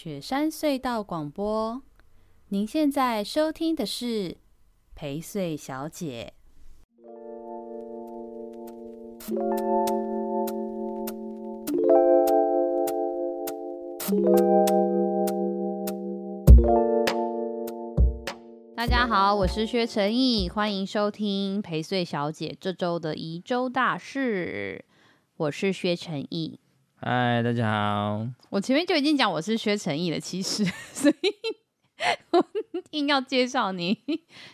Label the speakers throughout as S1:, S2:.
S1: 雪山隧道广播，您现在收听的是陪睡小姐。大家好，我是薛成义，欢迎收听陪睡小姐这周的宜州大事。我是薛成义。
S2: 嗨，大家好。
S1: 我前面就已经讲我是薛成义了，其实，所以我硬要介绍你。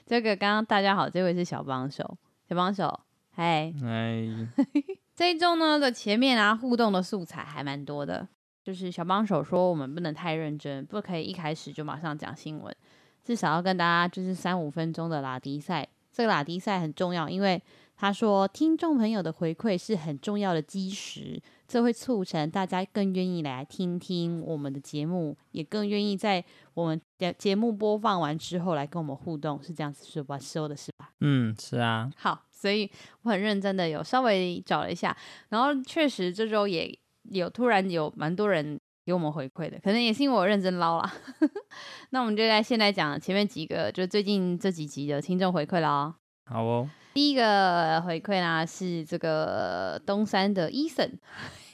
S1: 这个刚刚大家好，这位是小帮手，小帮手，嗨，
S2: 嗨。
S1: 这一周呢的前面啊，互动的素材还蛮多的。就是小帮手说，我们不能太认真，不可以一开始就马上讲新闻，至少要跟大家就是三五分钟的拉迪赛。这个拉迪赛很重要，因为他说听众朋友的回馈是很重要的基石。这会促成大家更愿意来听听我们的节目，也更愿意在我们的节目播放完之后来跟我们互动，是这样子说吧？说的是吧？
S2: 嗯，是啊。好，
S1: 所以我很认真的有稍微找了一下，然后确实这周也有突然有蛮多人给我们回馈的，可能也是因为我认真捞啦。那我们就来先来讲前面几个，就最近这几集的听众回馈啦。
S2: 好哦。
S1: 第一个回馈呢是这个东山的 Eason，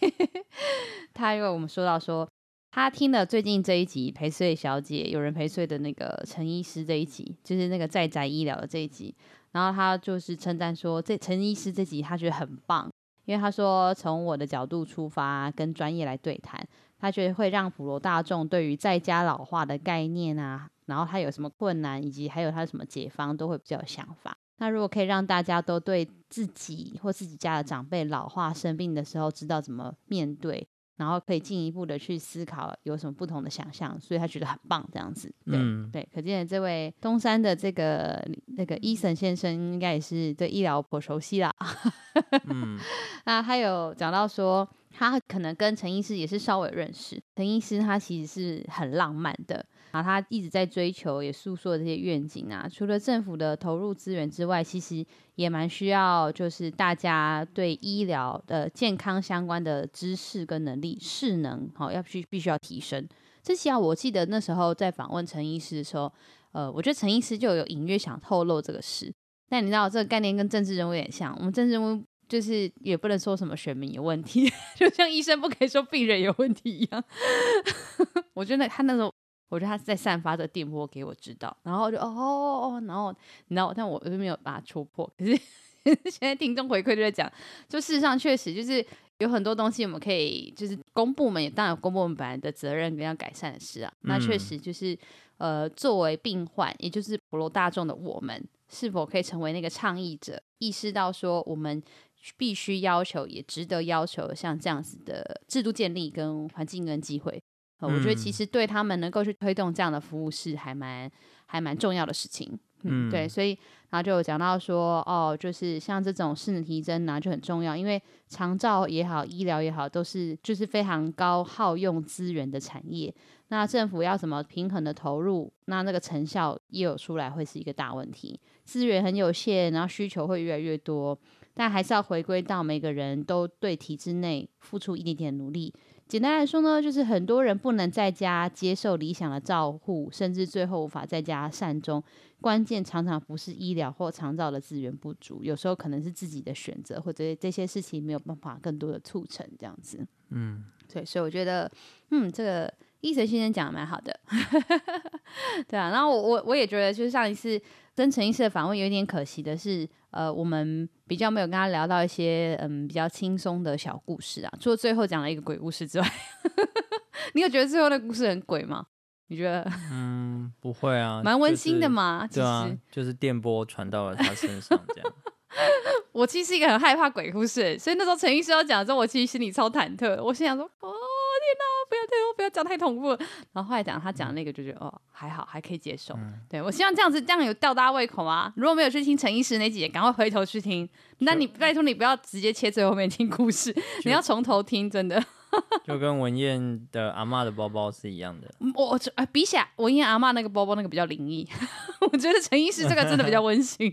S1: 他因为我们说到说他听了最近这一集陪睡小姐有人陪睡的那个陈医师这一集，就是那个在宅医疗的这一集，然后他就是称赞说这陈医师这集他觉得很棒，因为他说从我的角度出发跟专业来对谈，他觉得会让普罗大众对于在家老化的概念啊，然后他有什么困难，以及还有他什么解方都会比较有想法。那如果可以让大家都对自己或自己家的长辈老化生病的时候知道怎么面对，然后可以进一步的去思考有什么不同的想象，所以他觉得很棒这样子。对、嗯、对，可见这位东山的这个那个伊森先生应该也是对医疗颇熟悉啦。嗯，那他有讲到说，他可能跟陈医师也是稍微认识，陈医师他其实是很浪漫的。然后他一直在追求，也诉说这些愿景啊。除了政府的投入资源之外，其实也蛮需要，就是大家对医疗的健康相关的知识跟能力、势能，好，要去必须要提升。之前啊，我记得那时候在访问陈医师的时候，呃，我觉得陈医师就有隐约想透露这个事。但你知道，这个概念跟政治人物有点像。我们政治人物就是也不能说什么选民有问题，就像医生不可以说病人有问题一样。我觉得他那时候。我觉得他是在散发着电波给我知道，然后就哦哦哦，然后然后但我就没有把它戳破。可是现在听众回馈就在讲，就事实上确实就是有很多东西我们可以，就是公部门也当然有公部门本来的责任跟要改善的事啊。那确实就是呃，作为病患，也就是普罗大众的我们，是否可以成为那个倡议者，意识到说我们必须要求，也值得要求像这样子的制度建立跟环境跟机会。我觉得其实对他们能够去推动这样的服务是还蛮还蛮重要的事情，嗯，嗯。对，所以然后就有讲到说，哦，就是像这种势能提升呢就很重要，因为长照也好，医疗也好，都是就是非常高耗用资源的产业，那政府要怎么平衡的投入，那那个成效也有出来会是一个大问题，资源很有限，然后需求会越来越多，但还是要回归到每个人都对体制内付出一点点努力。简单来说呢，就是很多人不能在家接受理想的照护，甚至最后无法在家善终。关键常常不是医疗或长照的资源不足，有时候可能是自己的选择，或者这些事情没有办法更多的促成这样子。嗯，对，所以我觉得，嗯，这个医生先生讲的蛮好的，对啊。然后我我我也觉得，就是上一次跟陈医师的访问有点可惜的是。呃，我们比较没有跟他聊到一些嗯比较轻松的小故事啊，除了最后讲了一个鬼故事之外，你有觉得最后那个故事很鬼吗？你觉得？嗯，
S2: 不会啊，
S1: 蛮温馨的嘛，
S2: 就是、对啊，就是电波传到了他身上这样。
S1: 我其实是一个很害怕鬼故事，所以那时候陈医师要讲的时候，我其实心里超忐忑。我心想说，哦。天哪，不要对我，不要讲太恐怖。然后后来讲他讲的那个，就觉得哦，还好，还可以接受。嗯、对，我希望这样子，这样有吊大家胃口吗？如果没有去听陈医师那几集，赶快回头去听。那你拜托你不要直接切最后面听故事，你要从头听，真的。
S2: 就跟文燕的阿嬷的包包是一样的。
S1: 我啊，比起来文燕阿嬷那个包包那个比较灵异，我觉得陈医师这个真的比较温馨。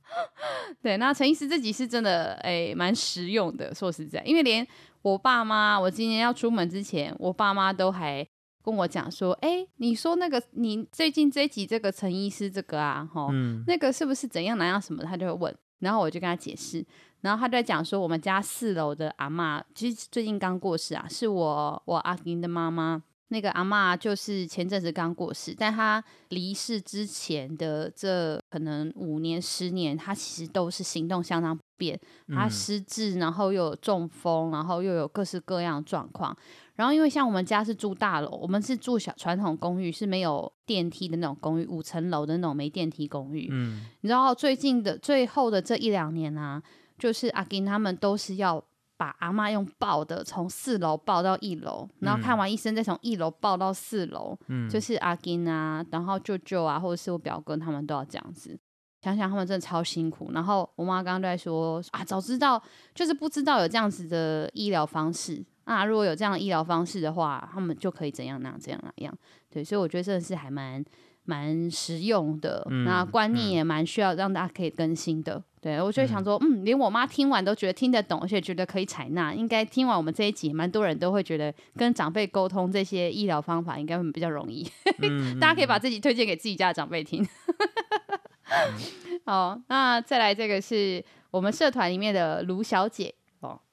S1: 对，那陈医师这集是真的哎，蛮实用的。说实在，因为连。我爸妈，我今年要出门之前，我爸妈都还跟跟我讲说，哎、欸，你说那个你最近这一集这个陈医师这个啊，哈，
S2: 嗯、
S1: 那个是不是怎样哪样什么？他就会问，然后我就跟他解释，然后他在讲说，我们家四楼的阿嬷，其实最近刚过世啊，是我我阿金的妈妈。那个阿嬷就是前阵子刚过世，但她离世之前的这可能五年、十年，她其实都是行动相当不便，她失智，然后又有中风，然后又有各式各样的状况。然后因为像我们家是住大楼，我们是住小传统公寓，是没有电梯的那种公寓，五层楼的那种没电梯公寓。嗯，你知道最近的最后的这一两年啊，就是阿金他们都是要。把阿妈用抱的从四楼抱到一楼，然后看完医生再从一楼抱到四楼，嗯、就是阿金啊，然后舅舅啊，或者是我表哥他们都要这样子。想想他们真的超辛苦。然后我妈刚刚都在说啊，早知道就是不知道有这样子的医疗方式啊，如果有这样的医疗方式的话，他们就可以怎样那样怎样那样。对，所以我觉得真的是还蛮蛮实用的，嗯、那观念也蛮需要让大家可以更新的。对，我就想说，嗯，连我妈听完都觉得听得懂，而且觉得可以采纳。应该听完我们这一集，蛮多人都会觉得跟长辈沟通这些医疗方法应该会比较容易。嗯、大家可以把自己推荐给自己家的长辈听。嗯、好，那再来这个是我们社团里面的卢小姐。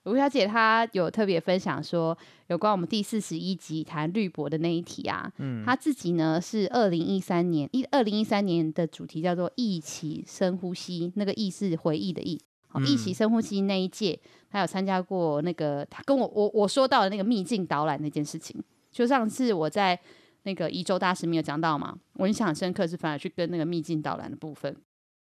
S1: 哦，卢小姐她有特别分享说，有关我们第四十一集谈绿博的那一题啊，嗯，她自己呢是二零一三年一二零一三年的主题叫做“一起深呼吸”，那个“忆”是回忆的“忆”。好，“忆起深呼吸”那一届，她有参加过那个，她跟我我我说到的那个秘境导览那件事情，就上次我在那个宜州大师没有讲到嘛，我印象很深刻是反而去跟那个秘境导览的部分，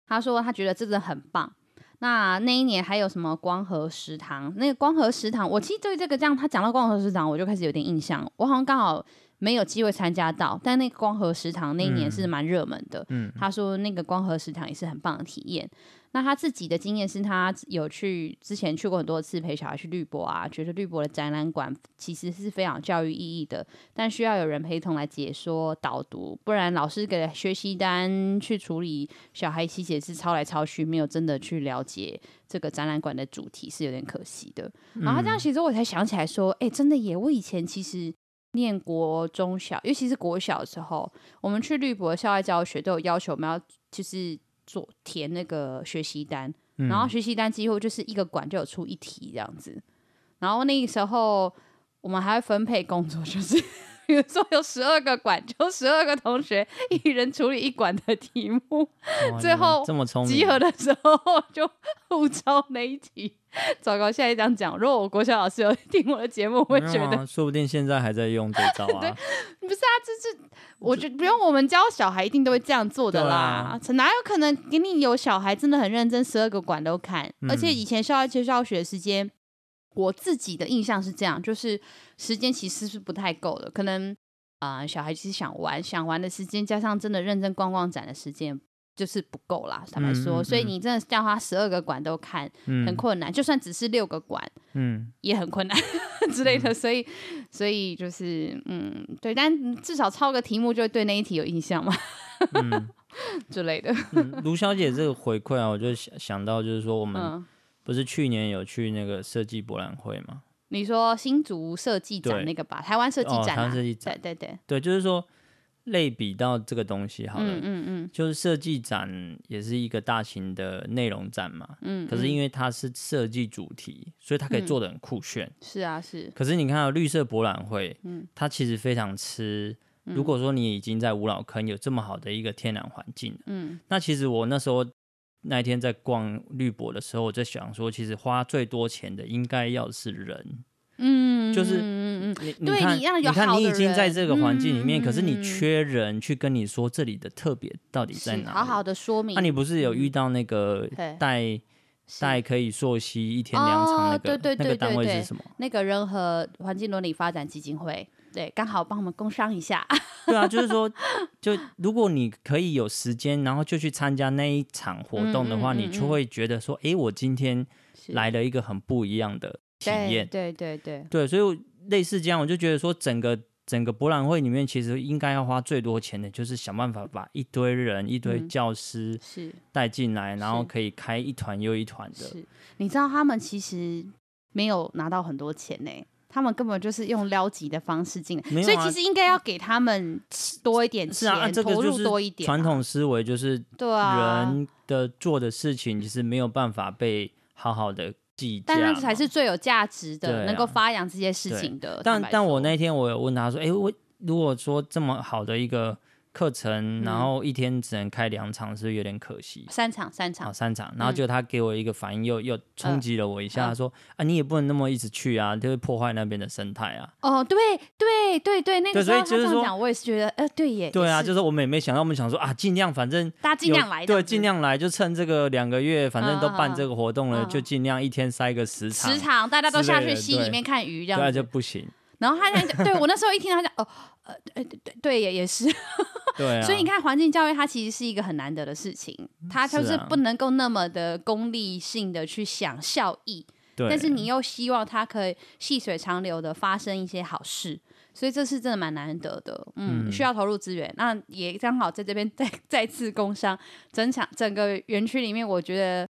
S1: 她说她觉得真的很棒。那那一年还有什么光和食堂？那个光和食堂，我其实对这个这样，他讲到光和食堂，我就开始有点印象。我好像刚好没有机会参加到，但那个光和食堂那一年是蛮热门的。嗯，他说那个光和食堂也是很棒的体验。那他自己的经验是他有去之前去过很多次陪小孩去绿博啊，觉得绿博的展览馆其实是非常教育意义的，但需要有人陪同来解说导读，不然老师给学习单去处理，小孩其实也是抄来抄去，没有真的去了解这个展览馆的主题，是有点可惜的。然后他这样其实我才想起来说，哎、欸，真的耶！我以前其实念国中小，尤其是国小的时候，我们去绿博校外教学都有要求，我们要就是。做填那个学习单，嗯、然后学习单几乎就是一个馆就有出一题这样子，然后那个时候我们还会分配工作，就是 比如说有十二个馆，就十二个同学一人处理一馆的题目，哇最后这么聪明，集合的时候 就互抄那一题。糟糕，现在这样讲，如果我国小老师有 听我的节目，会觉得
S2: 说不定现在还在用这招啊。对，
S1: 不是啊，这是我觉得不用我们教小孩，一定都会这样做的啦。啊、哪有可能给你有小孩真的很认真，十二个馆都看？嗯、而且以前校外教学的时间，我自己的印象是这样，就是时间其实是不太够的。可能啊、呃，小孩其实想玩，想玩的时间加上真的认真逛逛展的时间。就是不够啦，坦白说，嗯嗯、所以你真的叫他十二个馆都看，嗯、很困难。就算只是六个馆，嗯，也很困难 之类的。所以，所以就是，嗯，对，但至少抄个题目，就会对那一题有印象嘛，嗯、之类的。
S2: 卢、嗯、小姐这个回馈啊，我就想想到，就是说，我们不是去年有去那个设计博览会吗？
S1: 你说新竹设计展那个吧，台湾设计展、啊，
S2: 哦、台湾设计展，
S1: 对对对，
S2: 对，就是说。类比到这个东西好了，嗯嗯，嗯。就是设计展也是一个大型的内容展嘛，嗯，可是因为它是设计主题，所以它可以做的很酷炫，
S1: 嗯、是啊是。
S2: 可是你看到绿色博览会，嗯，它其实非常吃，如果说你已经在五老坑有这么好的一个天然环境，嗯，那其实我那时候那一天在逛绿博的时候，我在想说，其实花最多钱的应该要是人。嗯，就是嗯嗯，你你看，你看，你已经在这个环境里面，可是你缺人去跟你说这里的特别到底在哪里？
S1: 好好的说明。
S2: 那你不是有遇到那个带带可以溯溪一天两场那个那个单位是什么？
S1: 那个人和环境伦理发展基金会，对，刚好帮我们工商一下。
S2: 对啊，就是说，就如果你可以有时间，然后就去参加那一场活动的话，你就会觉得说，哎，我今天来了一个很不一样的。体验
S1: 对对对
S2: 对，所以类似这样，我就觉得说，整个整个博览会里面，其实应该要花最多钱的，就是想办法把一堆人、一堆教师是带进来，然后可以开一团又一团的。
S1: 是，你知道他们其实没有拿到很多钱呢。他们根本就是用撩级的方式进来，
S2: 啊、
S1: 所以其实应该要给他们多一点钱，
S2: 是啊，
S1: 投入多一点、啊。
S2: 传统思维就是对啊，人的做的事情其实没有办法被好好的记，
S1: 但那才是最有价值的，啊、能够发扬这些事情的。
S2: 但但我那天我有问他说，哎、欸，我如果说这么好的一个。课程，然后一天只能开两场，是不是有点可惜？
S1: 三场，三场，
S2: 好，三场。然后就他给我一个反应，又又冲击了我一下。他说：“啊，你也不能那么一直去啊，就会破坏那边的生态啊。”
S1: 哦，对对对对，那个时候他这样讲，我也是觉得，呃，对耶。
S2: 对啊，就是我们也没想到，我们想说啊，尽量反正
S1: 大家尽量来，
S2: 对，尽量来，就趁这个两个月，反正都办这个活动了，就尽量一天塞个十场，
S1: 十场，大家都下去溪里面看鱼，这样
S2: 对，就不行。
S1: 然后他那对我那时候一听他讲，哦，呃，对对对，也也是。
S2: 对、啊，
S1: 所以你看，环境教育它其实是一个很难得的事情，它就是不能够那么的功利性的去想效益，
S2: 对，
S1: 但是你又希望它可以细水长流的发生一些好事，所以这是真的蛮难得的，嗯，嗯需要投入资源。那也刚好在这边 再再次工商，整场整个园区里面，我觉得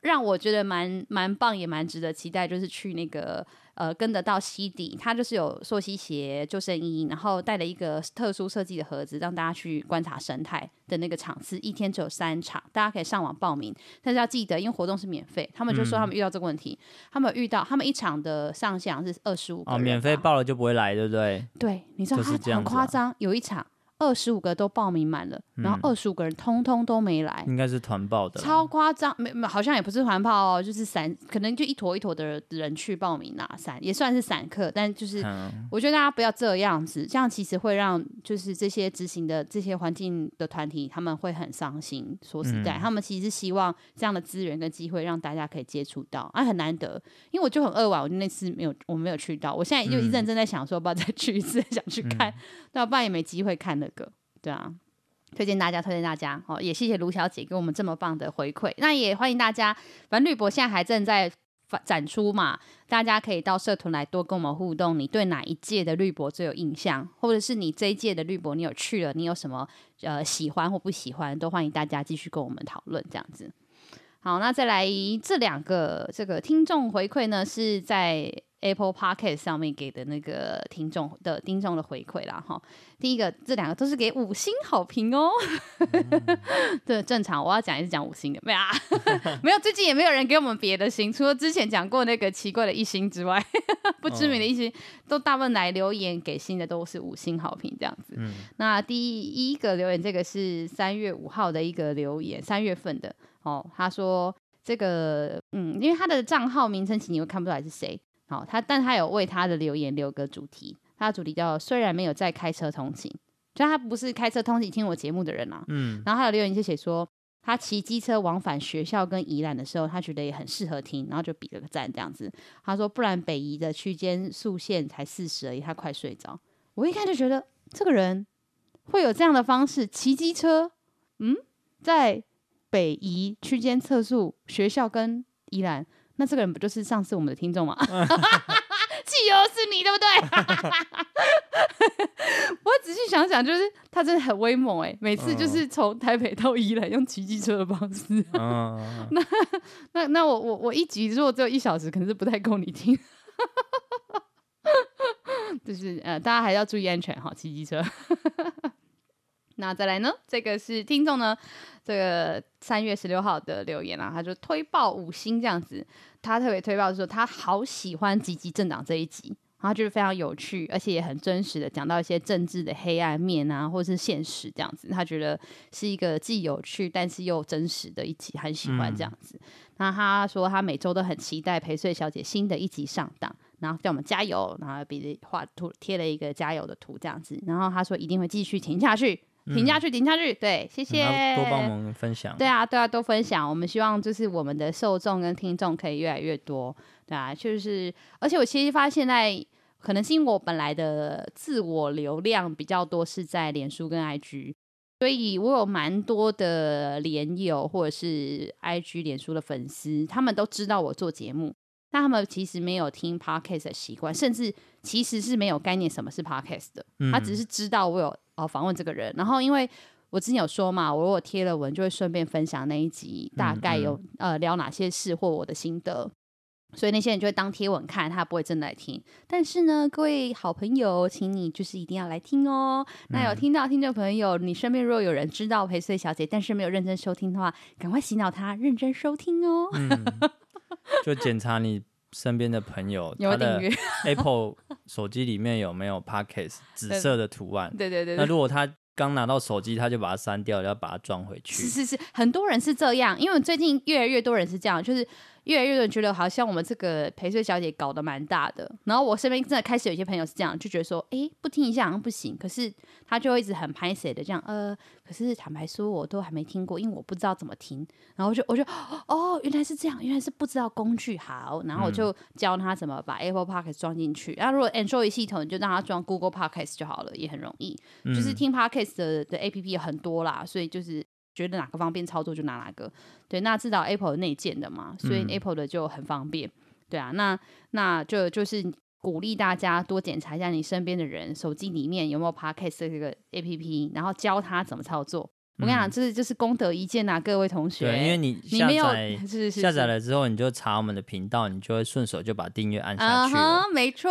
S1: 让我觉得蛮蛮棒，也蛮值得期待，就是去那个。呃，跟得到溪底，他就是有溯溪鞋、救生衣，然后带了一个特殊设计的盒子，让大家去观察生态的那个场次。一天只有三场，大家可以上网报名，但是要记得，因为活动是免费。他们就说他们遇到这个问题，嗯、他们遇到他们一场的上限是二十五个
S2: 免费报了就不会来，对不对？
S1: 对，你知道他很夸张，啊、有一场。二十五个都报名满了，然后二十五个人通通都没来，
S2: 应该是团报的，
S1: 超夸张，没没好像也不是团报哦，就是散，可能就一坨一坨的人去报名啦，散也算是散客，但就是我觉得大家不要这样子，这样其实会让就是这些执行的这些环境的团体他们会很伤心。说实在，他们其实是希望这样的资源跟机会让大家可以接触到，啊，很难得，因为我就很扼腕，我就那次没有，我没有去到，我现在就一认真在想说，要不要再去一次，想去看，那我不然也没机会看那个。对啊，推荐大家，推荐大家哦！也谢谢卢小姐给我们这么棒的回馈。那也欢迎大家，反正绿博现在还正在展出嘛，大家可以到社团来多跟我们互动。你对哪一届的绿博最有印象，或者是你这一届的绿博你有去了，你有什么呃喜欢或不喜欢，都欢迎大家继续跟我们讨论这样子。好，那再来这两个这个听众回馈呢，是在。Apple Podcast 上面给的那个听众的听众的回馈啦，哈，第一个这两个都是给五星好评哦，对、嗯，正常我要讲也是讲五星的，没有啊，没有，最近也没有人给我们别的星，除了之前讲过那个奇怪的一星之外，不知名的一星、哦、都大部分来留言给新的都是五星好评这样子。嗯、那第一个留言这个是三月五号的一个留言，三月份的哦，他说这个嗯，因为他的账号名称其实你会看不出来是谁。好，他但他有为他的留言留个主题，他的主题叫“虽然没有在开车通勤”，就他不是开车通勤听我节目的人啊。嗯，然后他的留言就写说，他骑机车往返学校跟宜兰的时候，他觉得也很适合听，然后就比了个赞这样子。他说，不然北宜的区间速限才四十而已，他快睡着。我一看就觉得这个人会有这样的方式骑机车，嗯，在北宜区间测速学校跟宜兰。那这个人不就是上次我们的听众吗？汽油是你对不对？我仔细想想，就是他真的很威猛哎，每次就是从台北到宜兰用骑机车的方式。那那那我我我一集如果只有一小时，可能是不太够你听。就是呃，大家还要注意安全哈，骑机车。那再来呢？这个是听众呢，这个三月十六号的留言啊，他就推爆五星这样子。他特别推爆说，他好喜欢《积极政党》这一集，然后就是非常有趣，而且也很真实的讲到一些政治的黑暗面啊，或者是现实这样子。他觉得是一个既有趣但是又真实的一集，很喜欢这样子。嗯、那他说他每周都很期待陪睡小姐新的一集上档，然后叫我们加油，然后比画图贴了一个加油的图这样子。然后他说一定会继续停下去。停下去，停下去，对，谢谢，
S2: 嗯、多帮忙分享。
S1: 对啊，对啊，多分享。我们希望就是我们的受众跟听众可以越来越多，对啊，就是，而且我其实发现现在可能是因为我本来的自我流量比较多是在脸书跟 IG，所以我有蛮多的连友或者是 IG 脸书的粉丝，他们都知道我做节目，但他们其实没有听 Podcast 的习惯，甚至其实是没有概念什么是 Podcast 的，他只是知道我有。哦，访问这个人，然后因为我之前有说嘛，我如果贴了文，就会顺便分享那一集大概有、嗯嗯、呃聊哪些事或我的心得。所以那些人就会当贴文看，他不会真的来听。但是呢，各位好朋友，请你就是一定要来听哦。嗯、那有听到听众朋友，你身边如果有人知道陪睡小姐，但是没有认真收听的话，赶快洗脑他认真收听哦。
S2: 嗯、就检查你身边的朋友，
S1: 他的
S2: Apple 手机里面有没有 pocket 紫色的图案？
S1: 对 对对，对。
S2: 那如果他刚拿到手机，他就把它删掉，要把它装回去。
S1: 是是是，很多人是这样，因为最近越来越多人是这样，就是。越来越多人觉得好像我们这个陪睡小姐搞得蛮大的，然后我身边真的开始有些朋友是这样，就觉得说，哎，不听一下好像不行，可是他就会一直很拍谁的这样，呃，可是坦白说我都还没听过，因为我不知道怎么听，然后就我就哦，原来是这样，原来是不知道工具。好，然后我就教他怎么把 Apple Podcast 装进去，然后如果 Android 系统你就让他装 Google Podcast 就好了，也很容易，就是听 Podcast 的的 APP 有很多啦，所以就是。觉得哪个方便操作就拿哪个，对，那知道 Apple 内建的嘛，所以 Apple 的就很方便，嗯、对啊，那那就就是鼓励大家多检查一下你身边的人手机里面有没有 Podcast 这个 APP，然后教他怎么操作。我跟你讲，这是就是功德一件呐，各位同学。
S2: 对，因为你 下载下载了之后，你就查我们的频道，你就会顺手就把订阅按下去了。
S1: Uh-huh, 没错，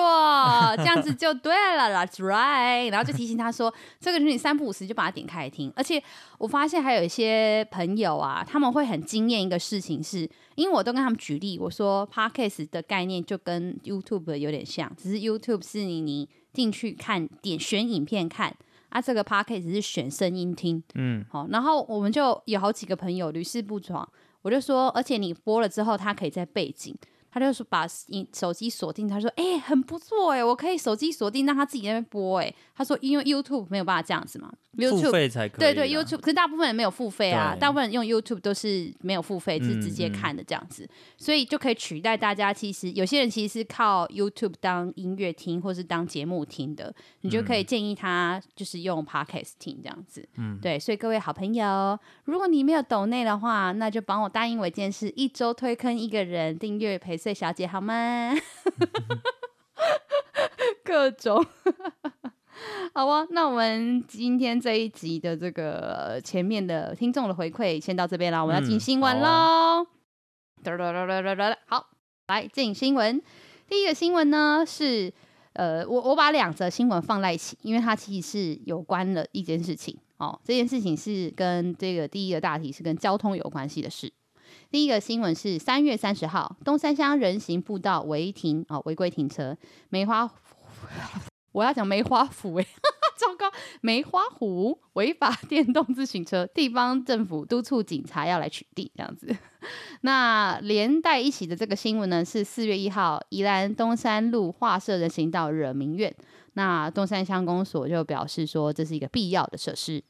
S1: 这样子 就对了，That's right。然后就提醒他说，这个就是你三不五时就把它点开来听。而且我发现还有一些朋友啊，他们会很惊艳一个事情是，是因为我都跟他们举例，我说 Podcast 的概念就跟 YouTube 有点像，只是 YouTube 是你你进去看点选影片看。啊，这个 podcast 只是选声音听，嗯，好，然后我们就有好几个朋友屡试不爽，我就说，而且你播了之后，它可以在背景。他就说把手机锁定，他说哎、欸、很不错哎，我可以手机锁定让他自己在那边播哎。他说因为 YouTube 没有办法这样子嘛，YouTube
S2: 付费才可以。
S1: 对对，YouTube 可是大部分人没有付费啊，大部分人用 YouTube 都是没有付费，是直接看的这样子，嗯嗯，所以就可以取代大家。其实有些人其实是靠 YouTube 当音乐听或是当节目听的，你就可以建议他就是用 Podcast 听这样子。嗯，对，所以各位好朋友，如果你没有抖内的话，那就帮我答应我一件事，一周推坑一个人订阅陪睡小姐好吗？各种 好啊，那我们今天这一集的这个前面的听众的回馈先到这边了，我们要进新闻喽。好，来进新闻。第一个新闻呢是呃，我我把两则新闻放在一起，因为它其实是有关的一件事情哦。这件事情是跟这个第一个大题是跟交通有关系的事。第一个新闻是三月三十号，东山乡人行步道违停哦，违规停车。梅花，我要讲梅花湖哎，糟糕，梅花湖违法电动自行车，地方政府督促警察要来取缔，这样子。那连带一起的这个新闻呢，是四月一号，宜兰东山路划设人行道惹民怨，那东山乡公所就表示说，这是一个必要的设施。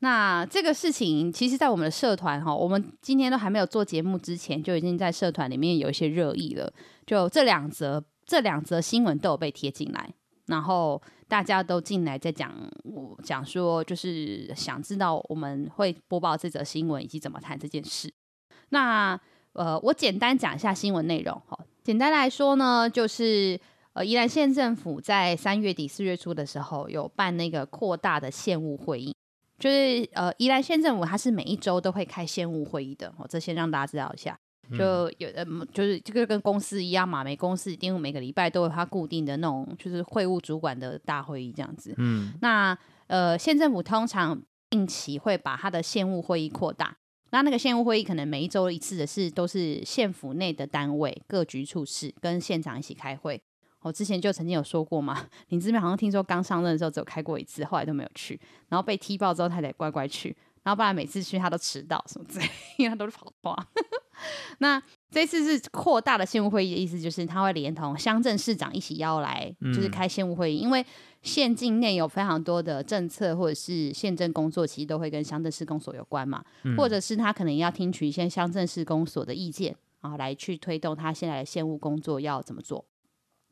S1: 那这个事情，其实，在我们的社团哈，我们今天都还没有做节目之前，就已经在社团里面有一些热议了。就这两则，这两则新闻都有被贴进来，然后大家都进来在讲，我讲说，就是想知道我们会播报这则新闻以及怎么谈这件事。那呃，我简单讲一下新闻内容哈。简单来说呢，就是呃，宜兰县政府在三月底四月初的时候，有办那个扩大的县务会议。就是呃，宜兰县政府它是每一周都会开县务会议的哦，这先让大家知道一下。就有呃，就是这个跟公司一样嘛，每公司一定每个礼拜都有它固定的那种，就是会务主管的大会议这样子。嗯，那呃，县政府通常定期会把他的县务会议扩大，那那个县务会议可能每一周一次的是都是县府内的单位各局处室跟县长一起开会。我之前就曾经有说过嘛，林志妙好像听说刚上任的时候只有开过一次，后来都没有去，然后被踢爆之后他得乖乖去，然后不然每次去他都迟到什么之类，因为他都是跑话。那这次是扩大的县务会议的意思，就是他会连同乡镇市长一起邀来，就是开县务会议，嗯、因为县境内有非常多的政策或者是县政工作，其实都会跟乡镇市公所有关嘛，嗯、或者是他可能要听取一些乡镇市公所的意见，然后来去推动他现在的县务工作要怎么做。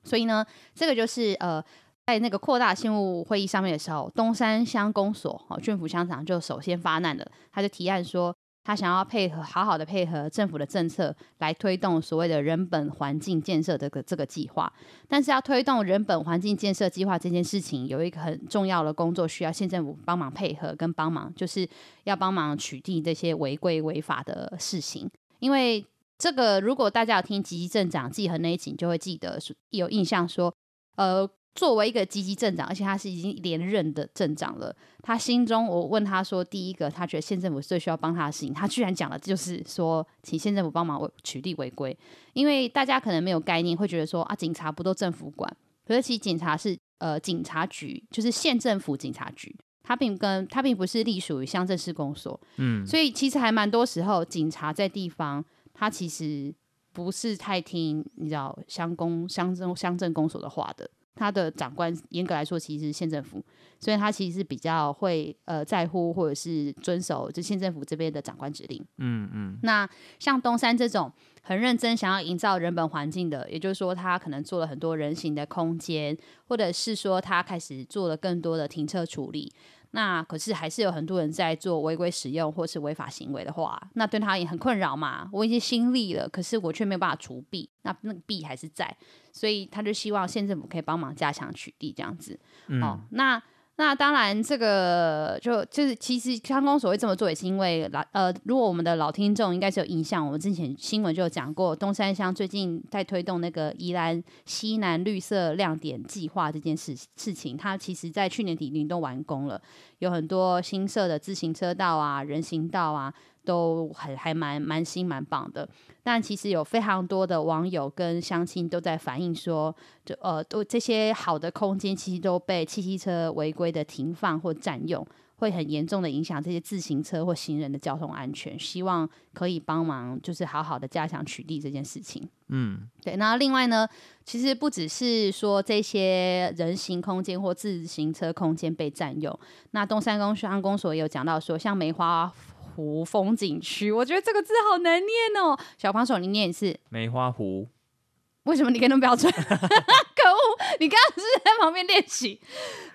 S1: 所以呢，这个就是呃，在那个扩大县务会议上面的时候，东山乡公所哦，郡府乡长就首先发难了，他就提案说，他想要配合好好的配合政府的政策来推动所谓的人本环境建设这个这个计划。但是要推动人本环境建设计划这件事情，有一个很重要的工作需要县政府帮忙配合跟帮忙，就是要帮忙取缔这些违规违法的事情，因为。这个如果大家有听集集镇长记恒那一集，就会记得有印象说，呃。作为一个积极镇长，而且他是已经连任的镇长了，他心中我问他说，第一个他觉得县政府最需要帮他的事情，他居然讲了，就是说请县政府帮忙取缔违规，因为大家可能没有概念，会觉得说啊，警察不都政府管？可是其实警察是呃警察局，就是县政府警察局，他并跟他并不是隶属于乡镇市公所，嗯，所以其实还蛮多时候警察在地方，他其实不是太听你知道乡公乡镇乡镇公所的话的。他的长官严格来说其实是县政府，所以他其实是比较会呃在乎或者是遵守就县政府这边的长官指令。嗯嗯。那像东山这种很认真想要营造人本环境的，也就是说他可能做了很多人行的空间，或者是说他开始做了更多的停车处理。那可是还是有很多人在做违规使用或是违法行为的话，那对他也很困扰嘛。我已经心力了，可是我却没有办法除弊，那那个弊还是在，所以他就希望县政府可以帮忙加强取缔这样子。嗯、哦，那。那当然，这个就就是其实康公所会这么做，也是因为老呃，如果我们的老听众应该是有印象，我们之前新闻就有讲过，东山乡最近在推动那个宜兰西南绿色亮点计划这件事事情，它其实在去年底已经都完工了，有很多新设的自行车道啊、人行道啊。都很还蛮蛮新蛮棒的，但其实有非常多的网友跟乡亲都在反映说，就呃都这些好的空间其实都被汽机车违规的停放或占用，会很严重的影响这些自行车或行人的交通安全。希望可以帮忙，就是好好的加强取缔这件事情。嗯，对。那另外呢，其实不只是说这些人行空间或自行车空间被占用，那东山公乡公所也有讲到说，像梅花。湖风景区，我觉得这个字好难念哦。小帮手，你念一次。梅花湖。为什么你跟那么标准？可恶！你刚刚是，是在旁边练习。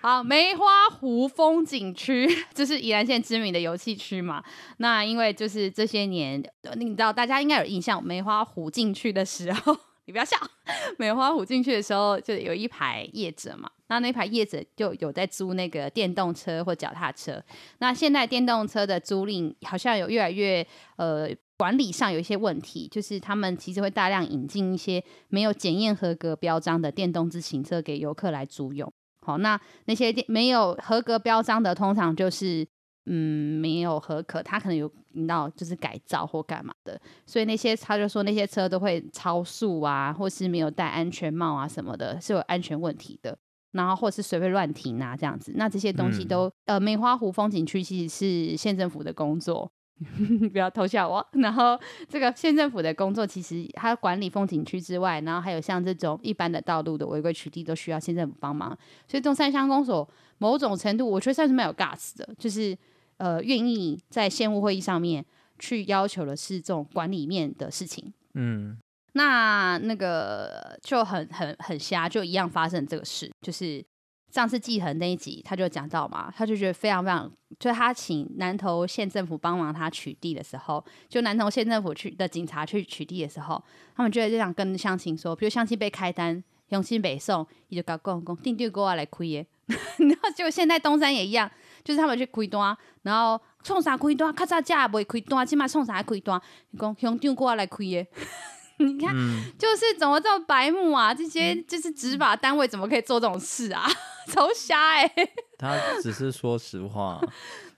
S1: 好，梅花湖风景区，这是宜兰县知名的游憩区嘛？那因为就是这些年，你知道大家应该有印象，梅花湖进去的时候。你不要笑，梅花湖进去的时候就有一排业者嘛，那那排业者就有在租那个电动车或脚踏车。那现在电动车的租赁好像有越来越呃管理上有一些问题，就是他们其实会大量引进一些没有检验合格标章的电动自行车给游客来租用。好，那那些没有合格标章的，通常就是。嗯，没有合可，他可能有引导就是改造或干嘛的，所以那些他就说那些车都会超速啊，或是没有戴安全帽啊什么的，是有安全问题的。然后或是随便乱停啊这样子，那这些东西都、嗯、呃，梅花湖风景区其实是县政府的工作，不要偷笑我。然后这个县政府的工作其实它管理风景区之外，然后还有像这种一般的道路的违规取缔都需要县政府帮忙。所以中山乡公所某种程度，我觉得算是蛮有 guts 的，就是。呃，愿意在县务会议上面去要求的是这种管理面的事情。嗯，那那个就很很很瞎，就一样发生这个事。就是上次季恒那一集，他就讲到嘛，他就觉得非常非常，就他请南投县政府帮忙他取缔的时候，就南投县政府去的警察去取缔的时候，他们就会这样跟乡亲说，比如乡亲被开单，乡亲北送，你就搞公公定对过来来亏耶。然后就现在东山也一样。就是他们去开单，然后创啥开单？咔嚓价不会开单，起码创啥开单？你讲乡长过来开耶？你看，嗯、就是怎么这么白目啊？这些就是执法单位怎么可以做这种事啊？超瞎哎、欸！
S2: 他只是说实话，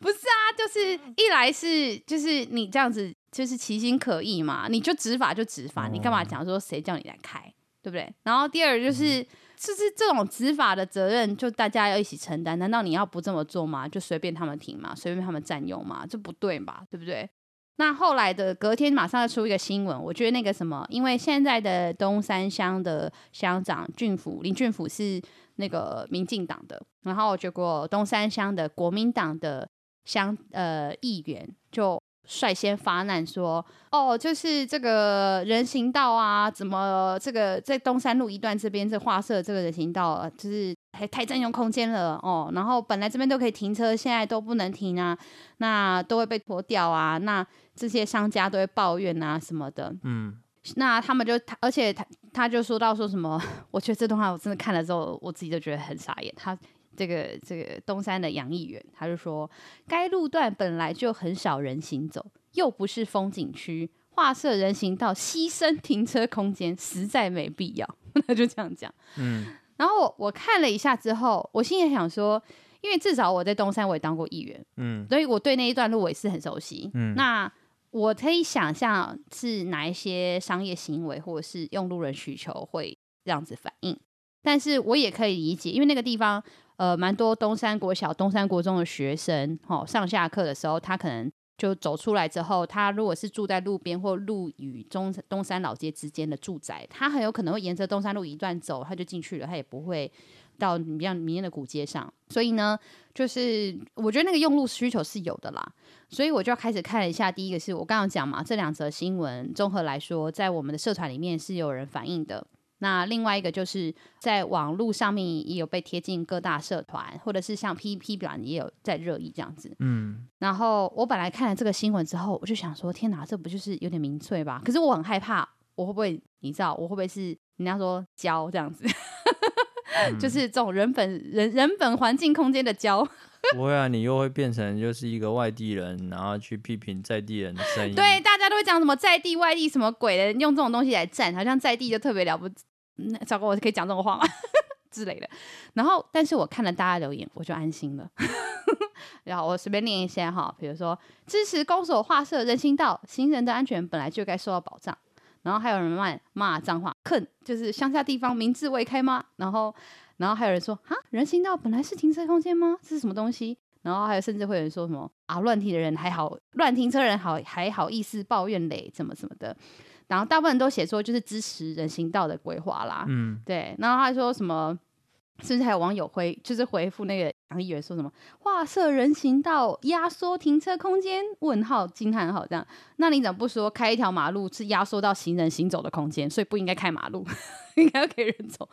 S1: 不是啊？就是一来是就是你这样子就是其心可议嘛，你就执法就执法，哦、你干嘛讲说谁叫你来开，对不对？然后第二就是。嗯就是这种执法的责任，就大家要一起承担。难道你要不这么做吗？就随便他们停吗？随便他们占用吗？这不对吧？对不对？那后来的隔天马上要出一个新闻，我觉得那个什么，因为现在的东山乡的乡长俊甫林俊甫是那个民进党的，然后结果东山乡的国民党的乡呃议员就。率先发难说：“哦，就是这个人行道啊，怎么这个在东山路一段这边这画设这个人行道，就是还太占用空间了哦。然后本来这边都可以停车，现在都不能停啊，那都会被拖掉啊。那这些商家都会抱怨啊什么的。嗯，那他们就他，而且他他就说到说什么，我觉得这段话我真的看了之后，我自己就觉得很傻眼。他。”这个这个东山的杨议员，他就说，该路段本来就很少人行走，又不是风景区，划设人行道牺牲停车空间实在没必要，他就这样讲。嗯，然后我我看了一下之后，我心里想说，因为至少我在东山我也当过议员，嗯，所以我对那一段路我也是很熟悉。嗯，那我可以想象是哪一些商业行为或者是用路人需求会这样子反应，但是我也可以理解，因为那个地方呃蛮多东山国小、东山国中的学生，哦，上下课的时候他可能。就走出来之后，他如果是住在路边或路与中东山老街之间的住宅，他很有可能会沿着东山路一段走，他就进去了，他也不会到你像明天的古街上。所以呢，就是我觉得那个用路需求是有的啦。所以我就要开始看一下，第一个是我刚刚讲嘛，这两则新闻综合来说，在我们的社团里面是有人反映的。那另外一个就是在网络上面也有被贴进各大社团，或者是像 PPT 版也有在热议这样子。嗯，然后我本来看了这个新闻之后，我就想说：天哪，这不就是有点民粹吧？可是我很害怕，我会不会你知道，我会不会是人家说胶这样子？嗯、就是这种人本人人本环境空间的胶。
S2: 不会啊，你又会变成就是一个外地人，然后去批评在地人的声音。
S1: 对，大家都会讲什么在地外地什么鬼的，用这种东西来站，好像在地就特别了不那糟糕，我可以讲这种话吗？之类的。然后，但是我看了大家留言，我就安心了。然后我随便念一些哈，比如说支持公所划设人行道，行人的安全本来就该受到保障。然后还有人骂骂脏话，坑就是乡下地方民智未开吗？然后，然后还有人说啊，人行道本来是停车空间吗？这是什么东西？然后还有甚至会有人说什么啊，乱停的人还好，乱停车人好还好意思抱怨嘞，怎么怎么的。然后大部分人都写说就是支持人行道的规划啦，嗯，对。然后他说什么，甚至还有网友回就是回复那个杨议员说什么画设人行道压缩停车空间？问号惊叹号这样。那你怎么不说开一条马路是压缩到行人行走的空间，所以不应该开马路，应该要给人走，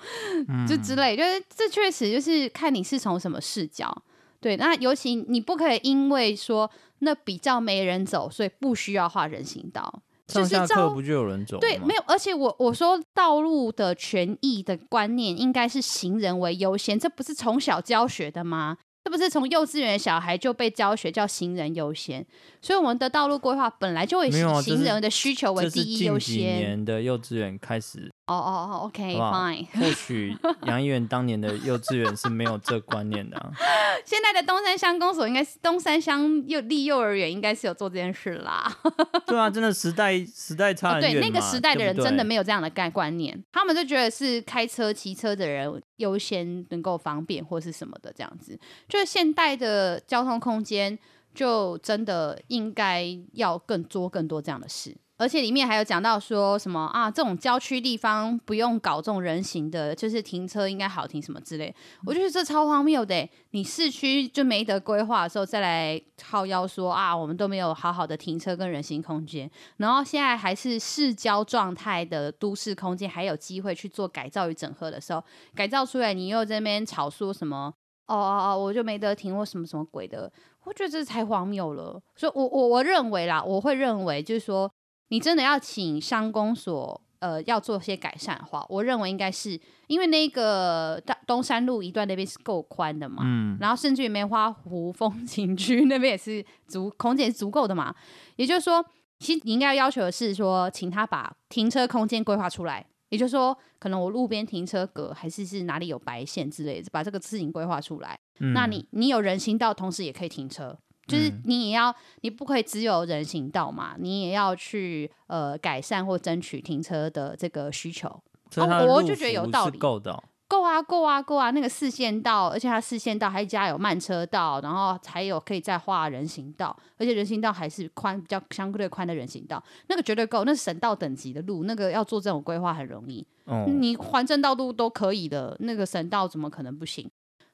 S1: 嗯、就之类。就是这确实就是看你是从什么视角。对，那尤其你不可以因为说那比较没人走，所以不需要画人行道。
S2: 上下课不就有人走吗？
S1: 对，没有，而且我我说道路的权益的观念应该是行人为优先，这不是从小教学的吗？这不是从幼稚园小孩就被教学叫行人优先，所以我们的道路规划本来就会以行人的需求为第一优先。这是近几年
S2: 的幼稚园开始。
S1: 哦哦哦，OK，Fine。
S2: 或许杨议员当年的幼稚园是没有这观念的啊。
S1: 现在的东山乡公所应该是东山乡幼立幼儿园，应该是有做这件事啦。
S2: 对啊，真的时代时代差很远。
S1: 对，那个时代的人真的没有这样的概观念，他们就觉得是开车骑车的人优先能够方便或是什么的这样子。就是现代的交通空间，就真的应该要更多更多这样的事。而且里面还有讲到说什么啊，这种郊区地方不用搞这种人行的，就是停车应该好停什么之类。我觉得这超荒谬的，你市区就没得规划的时候再来靠腰说啊，我们都没有好好的停车跟人行空间，然后现在还是市郊状态的都市空间，还有机会去做改造与整合的时候，改造出来你又在那边吵说什么哦哦哦，我就没得停或什么什么鬼的，我觉得这太荒谬了。所以我我我认为啦，我会认为就是说。你真的要请商公所，呃，要做些改善的话，我认为应该是因为那个大东山路一段那边是够宽的嘛，嗯，然后甚至于梅花湖风景区那边也是足空间是足够的嘛，也就是说，其实你应该要要求的是说，请他把停车空间规划出来，也就是说，可能我路边停车格还是是哪里有白线之类的，把这个事情规划出来，嗯，那你你有人行道，同时也可以停车。就是你也要，你不可以只有人行道嘛，你也要去呃改善或争取停车的这个需求。哦，我就觉得有道理。够的，够啊，够啊，够啊！那个四线道，而且它四线道还加有慢车道，然后还有可以再画人行道，而且人行道还是宽，比较相对宽的人行道，那个绝对够。那是省道等级的路，那个要做这种规划很容易。哦，你环镇道路都可以的，那个省道怎么可能不行？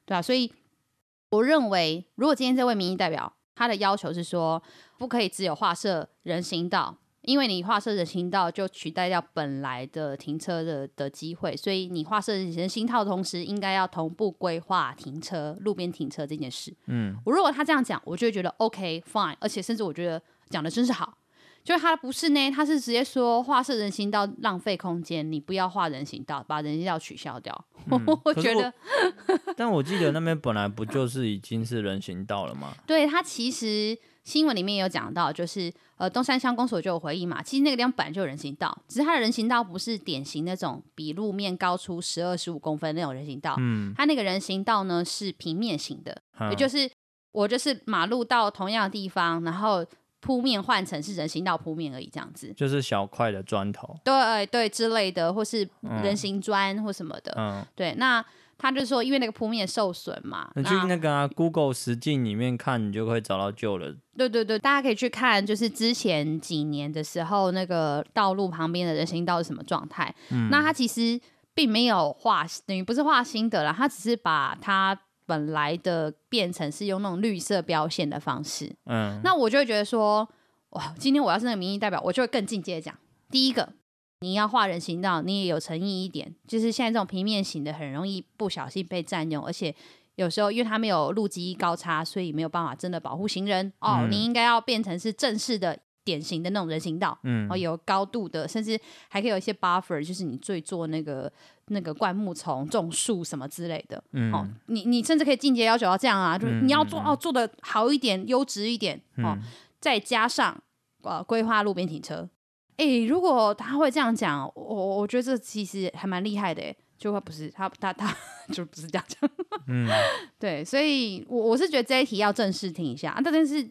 S1: 对啊，所以我认为，如果今天这位民意代表。他的要求是说，不可以只有画设人行道，因为你画设人行道就取代掉本来的停车的的机会，所以你画设人行道的同时，应该要同步规划停车、路边停车这件事。嗯，我如果他这样讲，我就会觉得 OK fine，而且甚至我觉得讲的真是好。就是他不是呢，他是直接说画设人行道浪费空间，你不要画人行道，把人行道取消掉。嗯、我觉得，
S2: 但我记得那边本来不就是已经是人行道了吗？
S1: 对，他其实新闻里面有讲到，就是呃东山乡公所就有回应嘛，其实那个地方本来就有人行道，只是它的人行道不是典型那种比路面高出十二十五公分那种人行道，嗯，它那个人行道呢是平面型的，嗯、也就是我就是马路到同样的地方，然后铺面换成是人行道铺面而已，这样子，
S2: 就是小块的砖头，
S1: 对对之类的，或是人行砖或什么的，嗯，对，那。他就说，因为那个铺面受损嘛，
S2: 你去那个、啊、Google 实境里面看，你就会找到旧的。
S1: 对对对，大家可以去看，就是之前几年的时候，那个道路旁边的人行道是什么状态。嗯，那他其实并没有画，等于不是画新的啦，他只是把它本来的变成是用那种绿色标线的方式。嗯，那我就会觉得说，哇，今天我要是那个民意代表，我就会更进阶讲，第一个。你要画人行道，你也有诚意一点。就是现在这种平面型的，很容易不小心被占用，而且有时候因为它没有路基高差，所以没有办法真的保护行人。哦，嗯、你应该要变成是正式的、典型的那种人行道，嗯，哦，有高度的，甚至还可以有一些 buffer，就是你最做那个那个灌木丛、种树什么之类的。嗯，哦，你你甚至可以进阶要求要这样啊，就是你要做哦，做的好一点、优质一点，哦，再加上呃规划路边停车。哎、欸，如果他会这样讲，我我觉得这其实还蛮厉害的。哎，就会不是他他他 就不是这样讲。嗯，对，所以我我是觉得这一题要正式听一下啊，但是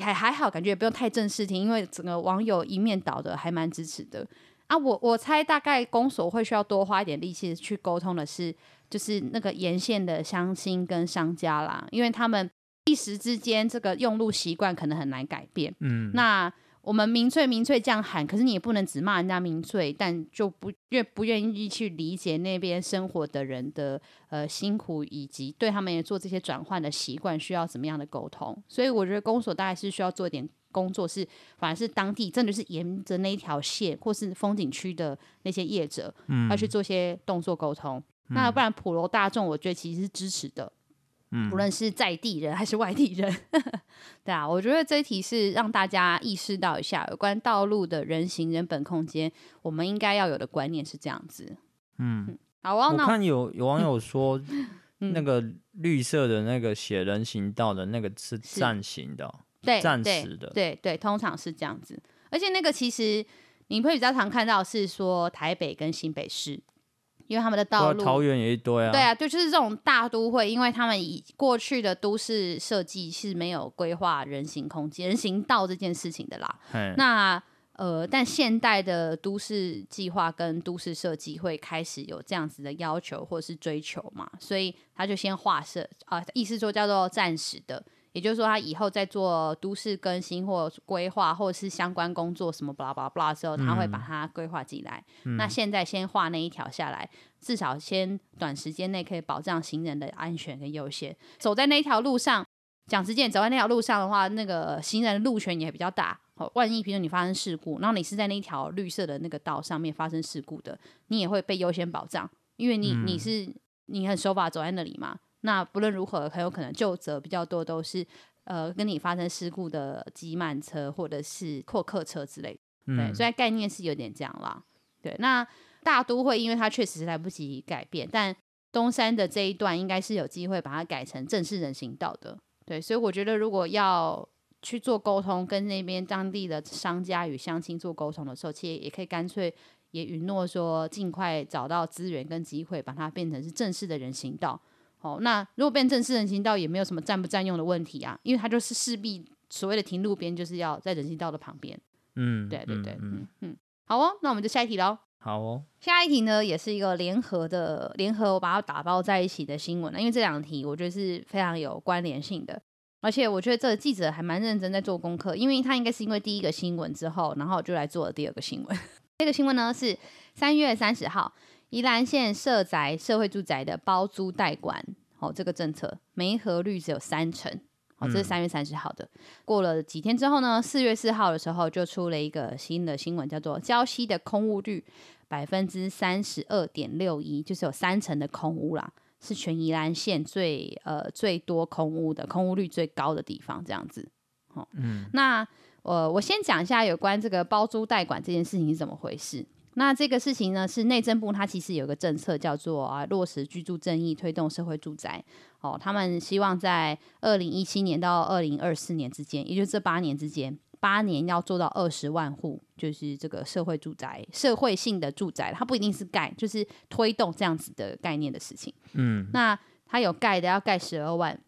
S1: 还还好，感觉也不用太正式听，因为整个网友一面倒的还蛮支持的啊。我我猜大概公所会需要多花一点力气去沟通的是，就是那个沿线的乡亲跟商家啦，因为他们一时之间这个用路习惯可能很难改变。嗯，那。我们民粹民粹这样喊，可是你也不能只骂人家民粹，但就不愿不愿意去理解那边生活的人的呃辛苦，以及对他们也做这些转换的习惯需要怎么样的沟通。所以我觉得公所大概是需要做一点工作，是反而是当地真的是沿着那一条线或是风景区的那些业者，嗯，要去做些动作沟通。嗯、那不然普罗大众，我觉得其实是支持的。嗯，不论是在地人还是外地人，对啊，我觉得这一题是让大家意识到一下有关道路的人行人本空间，我们应该要有的观念是这样子。嗯，好啊。我
S2: 看有有网友说，那个绿色的那个写人行道的那个是暂行的，对，暂时的，
S1: 对对，通常是这样子。而且那个其实你会比较常看到是说台北跟新北市。因为他们的道路，
S2: 桃园也一堆啊。
S1: 对啊，对，就是这种大都会，因为他们以过去的都市设计是没有规划人行空间、人行道这件事情的啦。那呃，但现代的都市计划跟都市设计会开始有这样子的要求或者是追求嘛，所以他就先划设啊，意思说叫做暂时的。也就是说，他以后在做都市更新或规划，或者是相关工作什么巴拉巴拉巴拉的时候，他会把它规划进来。嗯、那现在先画那一条下来，至少先短时间内可以保障行人的安全跟优先。走在那条路上，讲直接，走在那条路上的话，那个行人的路权也比较大。万一比如你发生事故，然后你是在那条绿色的那个道上面发生事故的，你也会被优先保障，因为你你是你很守法走在那里嘛。那不论如何，很有可能就责比较多都是，呃，跟你发生事故的机慢车或者是货客车之类的，对，嗯、所以概念是有点这样啦。对，那大都会因为它确实是来不及改变，但东山的这一段应该是有机会把它改成正式人行道的。对，所以我觉得如果要去做沟通，跟那边当地的商家与乡亲做沟通的时候，其实也可以干脆也允诺说，尽快找到资源跟机会，把它变成是正式的人行道。哦，那如果变正式人行道，也没有什么占不占用的问题啊，因为它就是势必所谓的停路边，就是要在人行道的旁边。嗯，对对对，嗯嗯，嗯，好哦，那我们就下一题喽。
S2: 好哦，
S1: 下一题呢也是一个联合的联合，我把它打包在一起的新闻呢，因为这两题我觉得是非常有关联性的，而且我觉得这个记者还蛮认真在做功课，因为他应该是因为第一个新闻之后，然后就来做了第二个新闻。这个新闻呢是三月三十号。宜兰县社宅社会住宅的包租代管，哦，这个政策没合率只有三成，哦，这是三月三十号的。嗯、过了几天之后呢，四月四号的时候就出了一个新的新闻，叫做礁溪的空屋率百分之三十二点六一，就是有三成的空屋啦，是全宜兰县最呃最多空屋的空屋率最高的地方，这样子。哦，嗯，那呃，我先讲一下有关这个包租代管这件事情是怎么回事。那这个事情呢，是内政部它其实有个政策叫做啊，落实居住正义，推动社会住宅。哦，他们希望在二零一七年到二零二四年之间，也就是这八年之间，八年要做到二十万户，就是这个社会住宅、社会性的住宅，它不一定是盖，就是推动这样子的概念的事情。
S2: 嗯，
S1: 那它有盖的要盖十二万，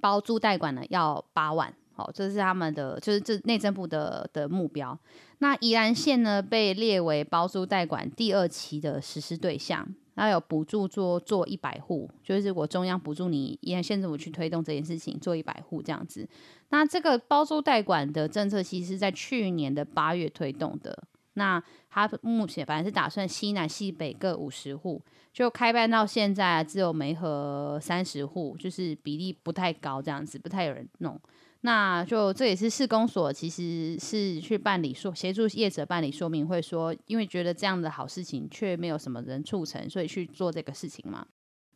S1: 包租代管呢要八万。好，这是他们的，就是这内政部的的目标。那宜兰县呢，被列为包租代管第二期的实施对象，那有补助做做一百户，就是我中央补助你宜兰县政府去推动这件事情，做一百户这样子。那这个包租代管的政策，其实是在去年的八月推动的。那他目前反正是打算西南西北各五十户，就开办到现在只有梅河三十户，就是比例不太高，这样子不太有人弄。那就这也是市公所其实是去办理说协助业者办理说明会，说因为觉得这样的好事情却没有什么人促成，所以去做这个事情嘛。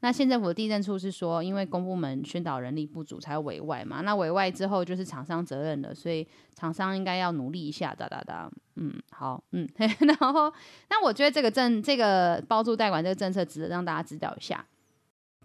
S1: 那县政府的地震处是说，因为公部门宣导人力不足才委外嘛。那委外之后就是厂商责任了，所以厂商应该要努力一下，哒哒哒。嗯，好，嗯，然后那我觉得这个政这个包租代管这个政策值得让大家知道一下。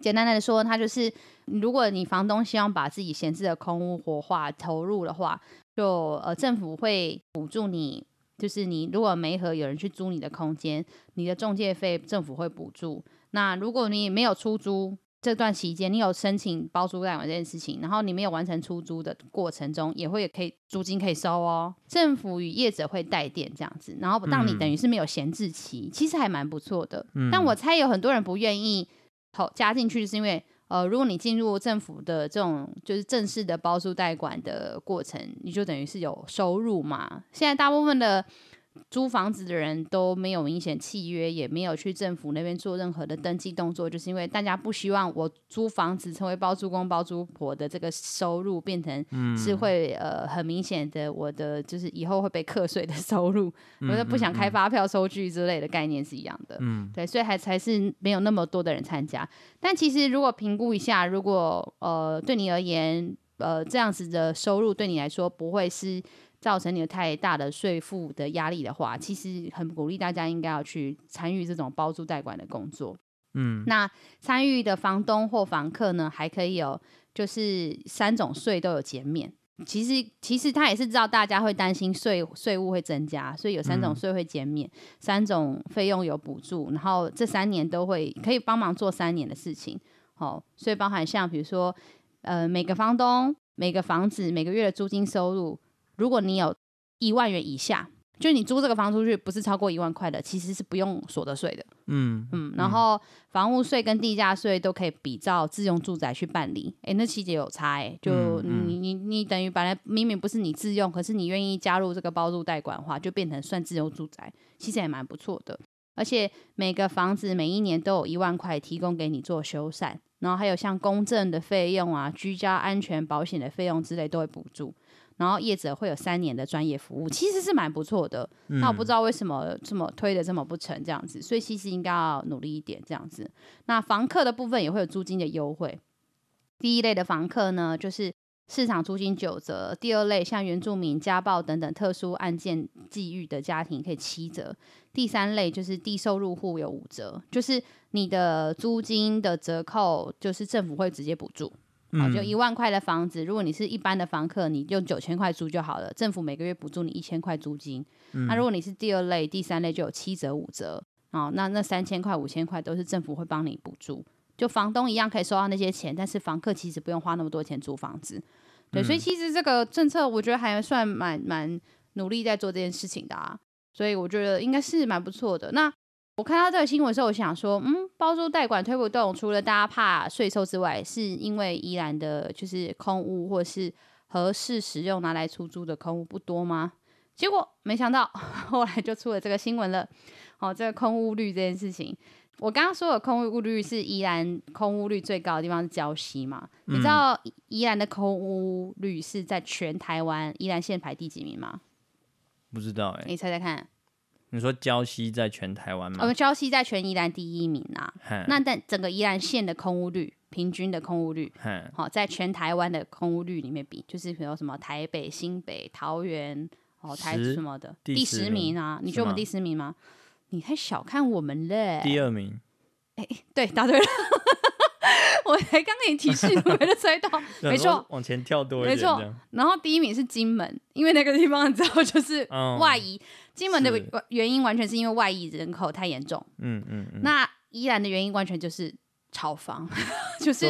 S1: 简单的说，它就是，如果你房东希望把自己闲置的空屋活化投入的话，就呃政府会补助你，就是你如果没和有人去租你的空间，你的中介费政府会补助。那如果你没有出租这段期间，你有申请包租代管这件事情，然后你没有完成出租的过程中，也会可以租金可以收哦。政府与业者会代垫这样子，然后让你等于是没有闲置期，其实还蛮不错的。嗯、但我猜有很多人不愿意。加进去是因为，呃，如果你进入政府的这种就是正式的包租代管的过程，你就等于是有收入嘛。现在大部分的。租房子的人都没有明显契约，也没有去政府那边做任何的登记动作，就是因为大家不希望我租房子成为包租公包租婆的这个收入变成是会呃很明显的我的就是以后会被课税的 收入，我就不想开发票收据之类的概念是一样的，嗯，对，所以还才是没有那么多的人参加。但其实如果评估一下，如果呃对你而言，呃这样子的收入对你来说不会是。造成你有太大的税负的压力的话，其实很鼓励大家应该要去参与这种包租代管的工作。
S2: 嗯，
S1: 那参与的房东或房客呢，还可以有就是三种税都有减免。其实其实他也是知道大家会担心税税务会增加，所以有三种税会减免，嗯、三种费用有补助，然后这三年都会可以帮忙做三年的事情。好、哦，所以包含像比如说呃每个房东每个房子每个月的租金收入。如果你有一万元以下，就是你租这个房出去不是超过一万块的，其实是不用所得税的。
S2: 嗯
S1: 嗯，然后房屋税跟地价税都可以比照自用住宅去办理。哎，那期间有差哎，就你你你等于本来明明不是你自用，可是你愿意加入这个包租代管的话，就变成算自用住宅，其实也蛮不错的。而且每个房子每一年都有一万块提供给你做修缮，然后还有像公证的费用啊、居家安全保险的费用之类都会补助。然后业者会有三年的专业服务，其实是蛮不错的。嗯、那我不知道为什么这么推的这么不成这样子，所以其实应该要努力一点这样子。那房客的部分也会有租金的优惠。第一类的房客呢，就是市场租金九折；第二类像原住民、家暴等等特殊案件际遇的家庭可以七折；第三类就是低收入户有五折，就是你的租金的折扣，就是政府会直接补助。好，就一万块的房子，如果你是一般的房客，你用九千块租就好了。政府每个月补助你一千块租金。嗯、那如果你是第二类、第三类，就有七折、五折。哦，那那三千块、五千块都是政府会帮你补助。就房东一样可以收到那些钱，但是房客其实不用花那么多钱租房子。对，嗯、所以其实这个政策我觉得还算蛮蛮努力在做这件事情的啊。所以我觉得应该是蛮不错的。那我看到这个新闻的时候，我想说，嗯，包租代管推不动，除了大家怕税收之外，是因为宜兰的就是空屋或是合适使用拿来出租的空屋不多吗？结果没想到后来就出了这个新闻了。好、哦，这个空屋率这件事情，我刚刚说的空屋率是宜兰空屋率最高的地方是礁溪嘛？嗯、你知道宜兰的空屋率是在全台湾宜兰县排第几名吗？
S2: 不知道哎、欸，
S1: 你猜猜看。
S2: 你说礁溪在全台湾吗？
S1: 我们礁溪在全宜兰第一名啊。那但整个宜兰县的空屋率，平均的空屋率，好嘿，在全台湾的空屋率里面比，就是比如什么台北、新北、桃园，哦，台什么的，第十名啊？你觉得我们第十名吗？你太小看我们嘞。
S2: 第二名，
S1: 哎，对，答对了。我才刚给你提示，没得猜到，没错，
S2: 往前跳多一点，没错。
S1: 然后第一名是金门，因为那个地方你知道就是外移，嗯、金门的原因完全是因为外移人口太严重。嗯嗯，嗯。那宜兰的原因完全就是炒房，就是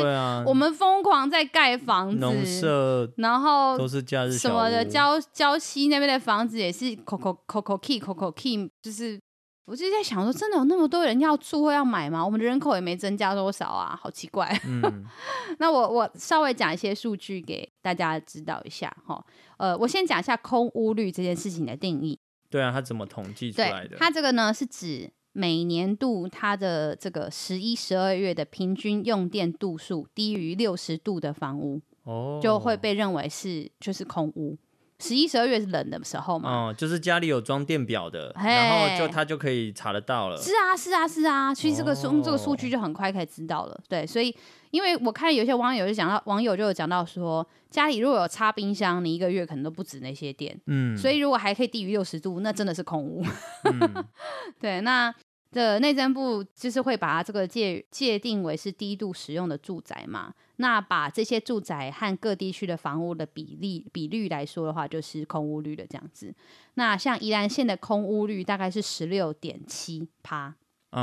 S1: 我们疯狂在盖房子，农舍，然后都是假日什么的，礁礁溪那边的房子也是 Coco Coco Key Coco Key，就是。我就在想说，真的有那么多人要住或要买吗？我们的人口也没增加多少啊，好奇怪。嗯、那我我稍微讲一些数据给大家知道一下哈。呃，我先讲一下空屋率这件事情的定义。
S2: 对啊，它怎么统计出来的？
S1: 它这个呢是指每年度它的这个十一、十二月的平均用电度数低于六十度的房屋，哦，就会被认为是就是空屋。十一、十二月是冷的时候嘛？
S2: 哦，就是家里有装电表的，然后就他就可以查得到了。
S1: 是啊，是啊，是啊，其实这个数、哦、这个数据就很快可以知道了。对，所以因为我看有些网友就讲到，网友就有讲到说，家里如果有插冰箱，你一个月可能都不止那些电。嗯，所以如果还可以低于六十度，那真的是空屋。嗯、对，那。的内政部就是会把它这个界界定为是低度使用的住宅嘛，那把这些住宅和各地区的房屋的比例比率来说的话，就是空屋率的这样子。那像宜兰县的空屋率大概是十六点七趴，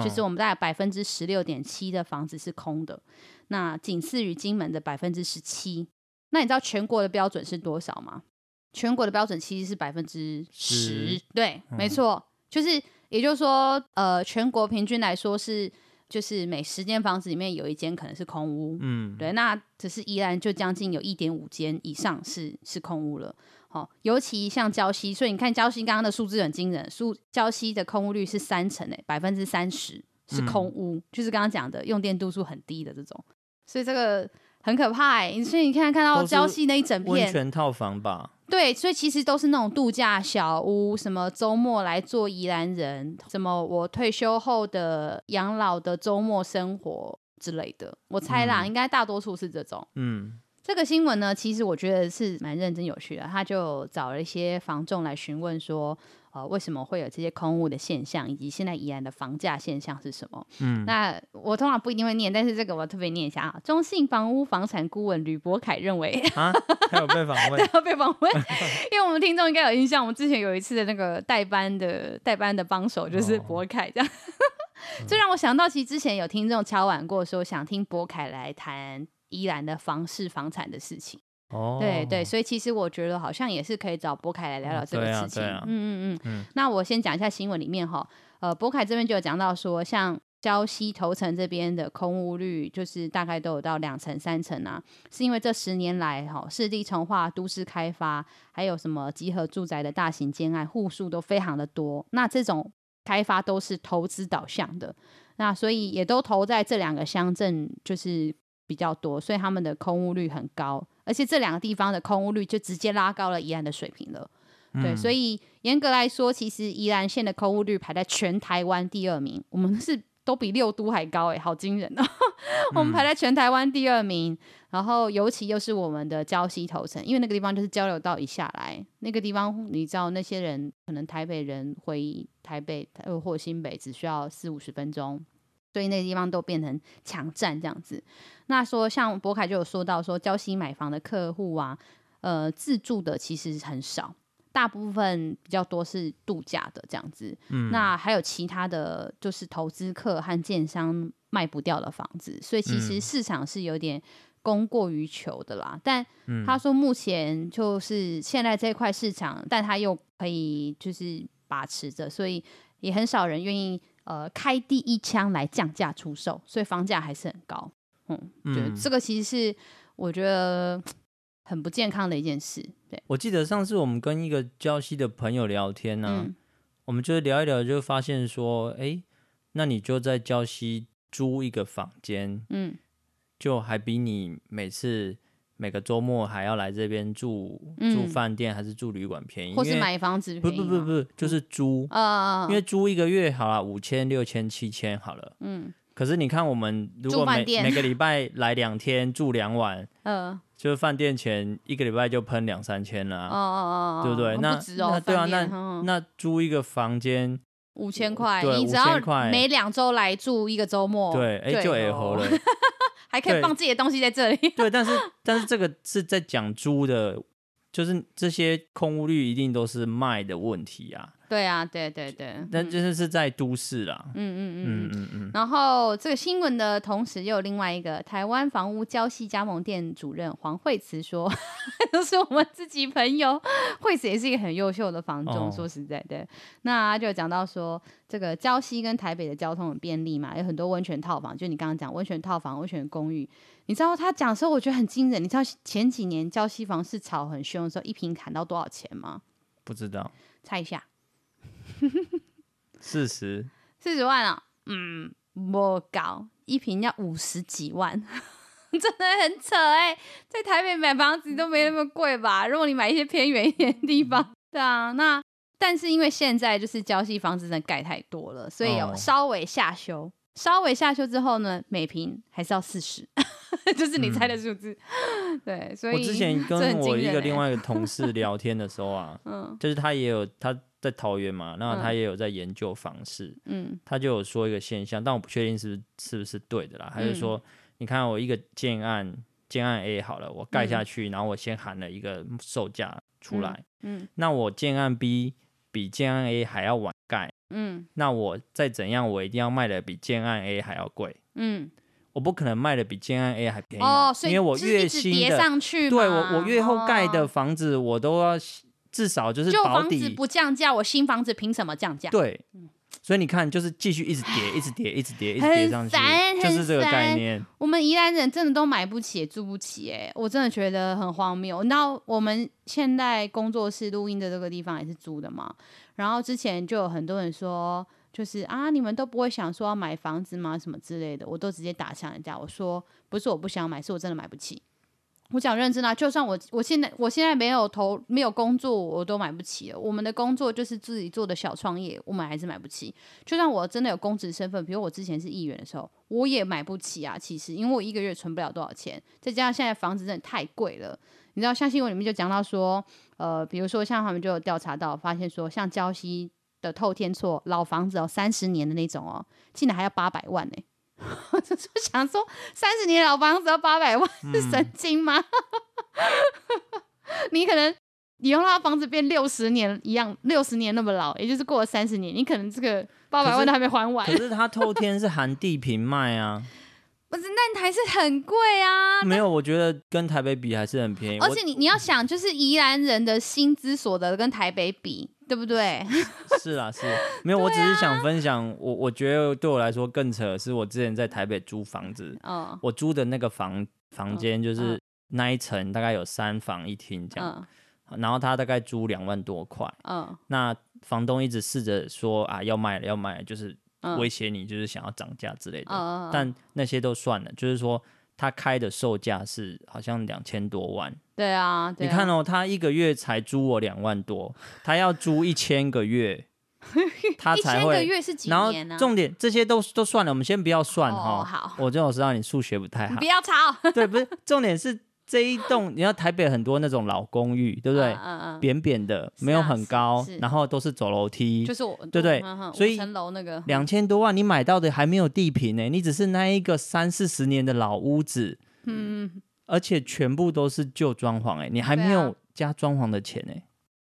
S1: 就是我们大概百分之十六点七的房子是空的，那仅次于金门的百分之十七。那你知道全国的标准是多少吗？全国的标准其实是百分之十，对，没错，就是。也就是说，呃，全国平均来说是，就是每十间房子里面有一间可能是空屋，嗯，对，那只是宜兰就将近有一点五间以上是是空屋了，好、哦，尤其像礁溪，所以你看礁溪刚刚的数字很惊人，数礁溪的空屋率是三成诶，百分之三十是空屋，嗯、就是刚刚讲的用电度数很低的这种，所以这个很可怕诶，所以你看看到礁溪那一整片温
S2: 泉套房吧。
S1: 对，所以其实都是那种度假小屋，什么周末来做宜兰人，什么我退休后的养老的周末生活之类的。我猜啦，嗯、应该大多数是这种。嗯，这个新闻呢，其实我觉得是蛮认真有趣的。他就找了一些房仲来询问说。呃，为什么会有这些空屋的现象，以及现在宜兰的房价现象是什么？嗯，那我通常不一定会念，但是这个我特别念一下啊。中信房屋房产顾问吕博凯认为，
S2: 啊，他有被访问，
S1: 他有被访问，因为我们听众应该有印象，我们之前有一次的那个代班的代班的帮手就是博凯，这样，这、哦、让我想到，其实之前有听众敲碗过，说想听博凯来谈宜兰的房市房产的事情。哦，对对，所以其实我觉得好像也是可以找博凯来聊聊这个事情。嗯嗯嗯嗯。那我先讲一下新闻里面哈，呃，伯凯这边就有讲到说，像礁溪头城这边的空屋率，就是大概都有到两成三成啊，是因为这十年来哈，市地重化、都市开发，还有什么集合住宅的大型建案，户数都非常的多。那这种开发都是投资导向的，那所以也都投在这两个乡镇，就是比较多，所以他们的空屋率很高。而且这两个地方的空屋率就直接拉高了宜兰的水平了，嗯、对，所以严格来说，其实宜兰县的空屋率排在全台湾第二名，我们是都比六都还高哎，好惊人哦！嗯、我们排在全台湾第二名，然后尤其又是我们的礁溪头城，因为那个地方就是交流道一下来，那个地方你知道那些人可能台北人回台北或新北只需要四五十分钟。所以那个地方都变成强占这样子。那说像博凯就有说到说，交西买房的客户啊，呃，自住的其实很少，大部分比较多是度假的这样子。嗯。那还有其他的就是投资客和建商卖不掉的房子，所以其实市场是有点供过于求的啦。嗯。但他说目前就是现在这块市场，但他又可以就是把持着，所以也很少人愿意。呃，开第一枪来降价出售，所以房价还是很高。嗯，嗯，这个其实是我觉得很不健康的一件事。对，
S2: 我记得上次我们跟一个礁溪的朋友聊天呢、啊，嗯、我们就聊一聊，就发现说，哎、欸，那你就在礁溪租一个房间，嗯，就还比你每次。每个周末还要来这边住住饭店还是住旅馆便宜？
S1: 或是买房子？
S2: 不不不不，就是租啊，因为租一个月好了，五千、六千、七千好了。嗯。可是你看，我们如果每每个礼拜来两天住两晚，嗯，就是饭店钱一个礼拜就喷两三千了。哦哦哦，对不对？那那对啊，那那租一个房间
S1: 五千块，
S2: 对
S1: 你只要
S2: 5000块
S1: 每两周来住一个周末，
S2: 对，哎、就 A 猴了。
S1: 还可以放自己的东西在这里。
S2: 对，但是但是这个是在讲猪的，就是这些空屋率一定都是卖的问题啊。
S1: 对啊，对对对，
S2: 那就是是在都市啦。
S1: 嗯嗯嗯
S2: 嗯嗯嗯。
S1: 然后这个新闻的同时，又有另外一个台湾房屋礁溪加盟店主任黄惠慈说，都是我们自己朋友。惠慈也是一个很优秀的房仲，哦、说实在的，那就讲到说，这个礁溪跟台北的交通很便利嘛，有很多温泉套房，就你刚刚讲温泉套房、温泉公寓。你知道他讲的时候，我觉得很惊人。你知道前几年礁溪房市炒很凶的时候，一坪砍到多少钱吗？
S2: 不知道，
S1: 猜一下。
S2: 四十
S1: 四十万啊、喔，嗯，不高，一坪要五十几万，真的很扯哎、欸，在台北买房子都没那么贵吧？如果你买一些偏远一点的地方，对啊，那但是因为现在就是郊西房子真的盖太多了，所以有稍微下修，哦、稍微下修之后呢，每坪还是要四十，就是你猜的数字，嗯、对，所以
S2: 我之前 跟我一个另外一个同事 聊天的时候啊，嗯，就是他也有他。在桃园嘛，那他也有在研究房市，嗯，他就有说一个现象，但我不确定是不是是不是对的啦。他就说，嗯、你看我一个建案，建案 A 好了，我盖下去，嗯、然后我先喊了一个售价出来，嗯，嗯，那我建案 B 比建案 A 还要晚盖，嗯，那我再怎样，我一定要卖的比建案 A 还要贵，嗯，我不可能卖的比建安 A 还便宜，哦，因为我越新的，对我我越后盖的房子，我都要。至少就是保底，旧房子
S1: 不降价，我新房子凭什么降价？
S2: 对，所以你看，就是继续一直叠，一直叠，一直叠，一直跌上去，就是这个概念。
S1: 我们宜兰人真的都买不起，也住不起，哎，我真的觉得很荒谬。那我们现在工作室录音的这个地方也是租的嘛？然后之前就有很多人说，就是啊，你们都不会想说要买房子吗？什么之类的，我都直接打向人家，我说不是我不想买，是我真的买不起。我讲认真啊，就算我我现在我现在没有投没有工作，我都买不起了。我们的工作就是自己做的小创业，我们还是买不起。就算我真的有公职身份，比如我之前是议员的时候，我也买不起啊。其实，因为我一个月存不了多少钱，再加上现在房子真的太贵了。你知道，像新闻里面就讲到说，呃，比如说像他们就有调查到，发现说，像礁溪的透天厝老房子哦，三十年的那种哦，竟然还要八百万呢、欸。我就想说，三十年老房子要八百万，是神经吗？嗯、你可能你用他房子变六十年一样，六十年那么老，也就是过了三十年，你可能这个八百万都还没还完。
S2: 可是，可是他透天是含地平卖啊，
S1: 不是？那还是很贵啊。
S2: 没有，我觉得跟台北比还是很便宜。
S1: 而且你你要想，就是宜兰人的薪资所得跟台北比。对不对？
S2: 是啊，是。没有，我只是想分享，啊、我我觉得对我来说更扯的是，我之前在台北租房子，哦、我租的那个房房间就是那一层大概有三房一厅这样，哦、然后他大概租两万多块，哦、那房东一直试着说啊要卖了要卖了，就是威胁你，就是想要涨价之类的，哦、但那些都算了，就是说。他开的售价是好像两千多万，
S1: 对啊，对啊，
S2: 你看哦，他一个月才租我两万多，他要租一千个月，他才会。一千个月是几年呢？然后重点这些都都算了，我们先不要算哈。
S1: 哦，好，
S2: 我就知道你数学不太好，
S1: 不要吵。
S2: 对，不是重点是。这一栋，你要台北很多那种老公寓，对不对？嗯嗯、扁扁的，没有很高，然后都是走楼梯，就是我，对不对？所以层楼那个两千多万，你买到的还没有地平呢，你只是那一个三四十年的老屋子，嗯，而且全部都是旧装潢，哎，你还没有加装潢的钱呢。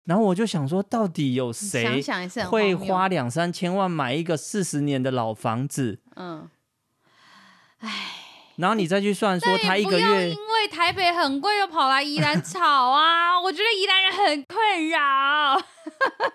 S2: 然后我就想说，到底有谁会花两三千万买一个四十年的老房子？嗯，哎。然后你再去算说他一个月，
S1: 因为台北很贵又跑来宜兰炒啊！我觉得宜兰人很困扰。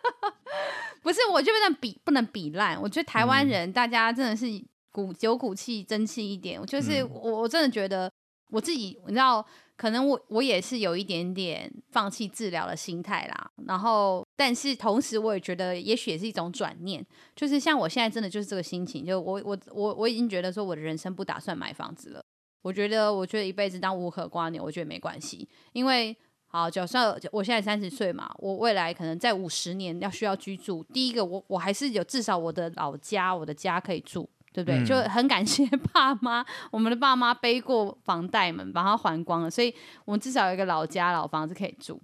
S1: 不是，我就不能比不能比烂。我觉得台湾人大家真的是骨有骨气、争气一点。就是我我真的觉得我自己，你知道。可能我我也是有一点点放弃治疗的心态啦，然后但是同时我也觉得也许也是一种转念，就是像我现在真的就是这个心情，就我我我我已经觉得说我的人生不打算买房子了，我觉得我觉得一辈子当无壳蜗牛，我觉得没关系，因为好就算我现在三十岁嘛，我未来可能在五十年要需要居住，第一个我我还是有至少我的老家我的家可以住。对不对？就很感谢爸妈，我们的爸妈背过房贷们，把它还光了，所以我们至少有一个老家老房子可以住。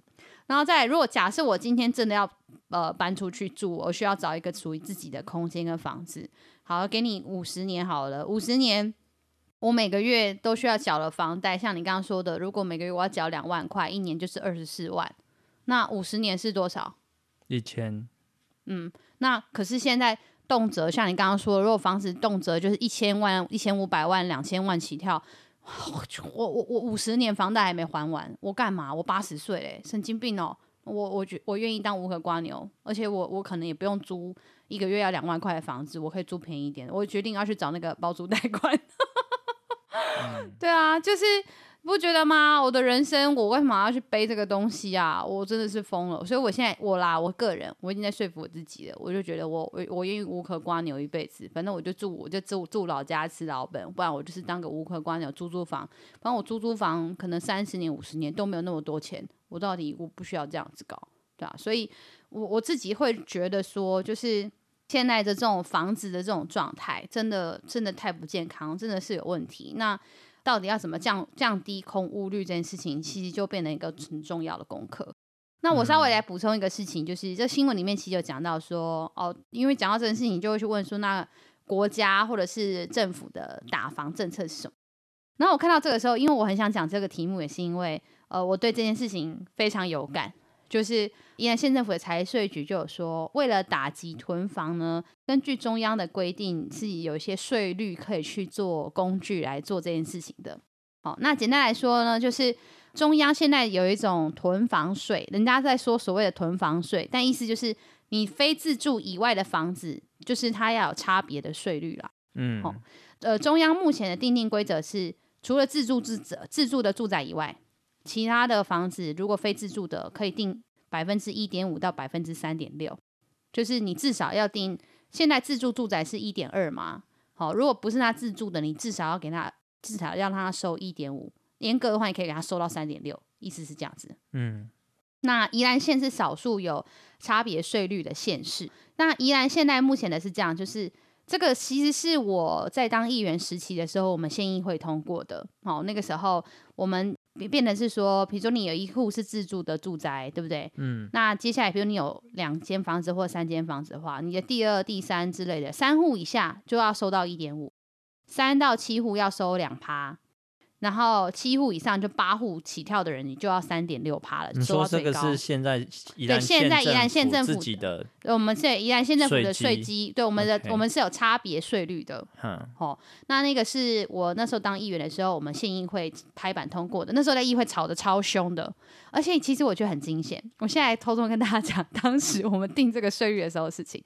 S1: 然后再来，如果假设我今天真的要呃搬出去住，我需要找一个属于自己的空间跟房子。好，给你五十年好了，五十年，我每个月都需要缴了房贷，像你刚刚说的，如果每个月我要缴两万块，一年就是二十四万，那五十年是多少？
S2: 一千。
S1: 嗯，那可是现在动辄像你刚刚说，如果房子动辄就是一千万、一千五百万、两千万起跳，我我我五十年房贷还没还完，我干嘛？我八十岁嘞，神经病哦！我我觉我愿意当无壳瓜牛，而且我我可能也不用租一个月要两万块的房子，我可以租便宜一点。我决定要去找那个包租代管。嗯、对啊，就是。不觉得吗？我的人生，我为什么要去背这个东西啊？我真的是疯了。所以我现在，我啦，我个人，我已经在说服我自己了。我就觉得我，我我愿意无壳蜗牛一辈子。反正我就住，我就住住老家吃老本，不然我就是当个无壳蜗牛，租租房。反正我租租房，可能三十年、五十年都没有那么多钱。我到底我不需要这样子搞，对啊。所以我我自己会觉得说，就是现在的这种房子的这种状态，真的真的太不健康，真的是有问题。那。到底要怎么降降低空屋率这件事情，其实就变成一个很重要的功课。那我稍微来补充一个事情，就是这新闻里面其实有讲到说，哦，因为讲到这件事情，就会去问说，那国家或者是政府的打房政策是什么？然后我看到这个时候，因为我很想讲这个题目，也是因为呃，我对这件事情非常有感。就是宜兰县政府的财税局就有说，为了打击囤房呢，根据中央的规定，是有一些税率可以去做工具来做这件事情的。好，那简单来说呢，就是中央现在有一种囤房税，人家在说所谓的囤房税，但意思就是你非自住以外的房子，就是它要有差别的税率啦。嗯，好，呃，中央目前的定定规则是，除了自住自自住的住宅以外。其他的房子如果非自住的，可以定百分之一点五到百分之三点六，就是你至少要定。现在自住住宅是一点二嘛？好，如果不是他自住的，你至少要给他，至少要让他收一点五。严格的话，你可以给他收到三点六，意思是这样子。嗯，那宜兰县是少数有差别税率的县市。那宜兰现在目前的是这样，就是这个其实是我在当议员时期的时候，我们县议会通过的。好，那个时候我们。变成是说，比如说你有一户是自住的住宅，对不对？嗯。那接下来，比如你有两间房子或三间房子的话，你的第二、第三之类的，三户以下就要收到一点五，三到七户要收两趴。然后七户以上就八户起跳的人，你就要三点六趴了。
S2: 你说这个是现在宜兰
S1: 现在宜兰县政府
S2: 自己的，
S1: 我们是宜兰县政府的税基，对我们的.我们是有差别税率的。那那个是我那时候当议员的时候，我们县议会拍板通过的。那时候在议会吵得超凶的，而且其实我觉得很惊险。我现在偷偷跟大家讲，当时我们定这个税率的时候的事情。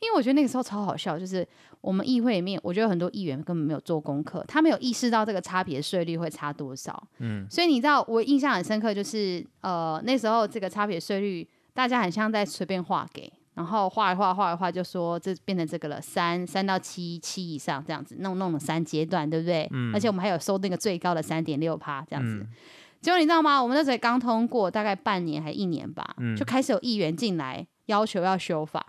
S1: 因为我觉得那个时候超好笑，就是我们议会里面，我觉得很多议员根本没有做功课，他没有意识到这个差别税率会差多少。嗯，所以你知道我印象很深刻，就是呃那时候这个差别税率，大家很像在随便画给，然后画一画画一画就说这变成这个了，三三到七七以上这样子，弄弄了三阶段，对不对？嗯。而且我们还有收那个最高的三点六趴这样子。嗯。结果你知道吗？我们那时候刚通过，大概半年还一年吧，就开始有议员进来要求要修法。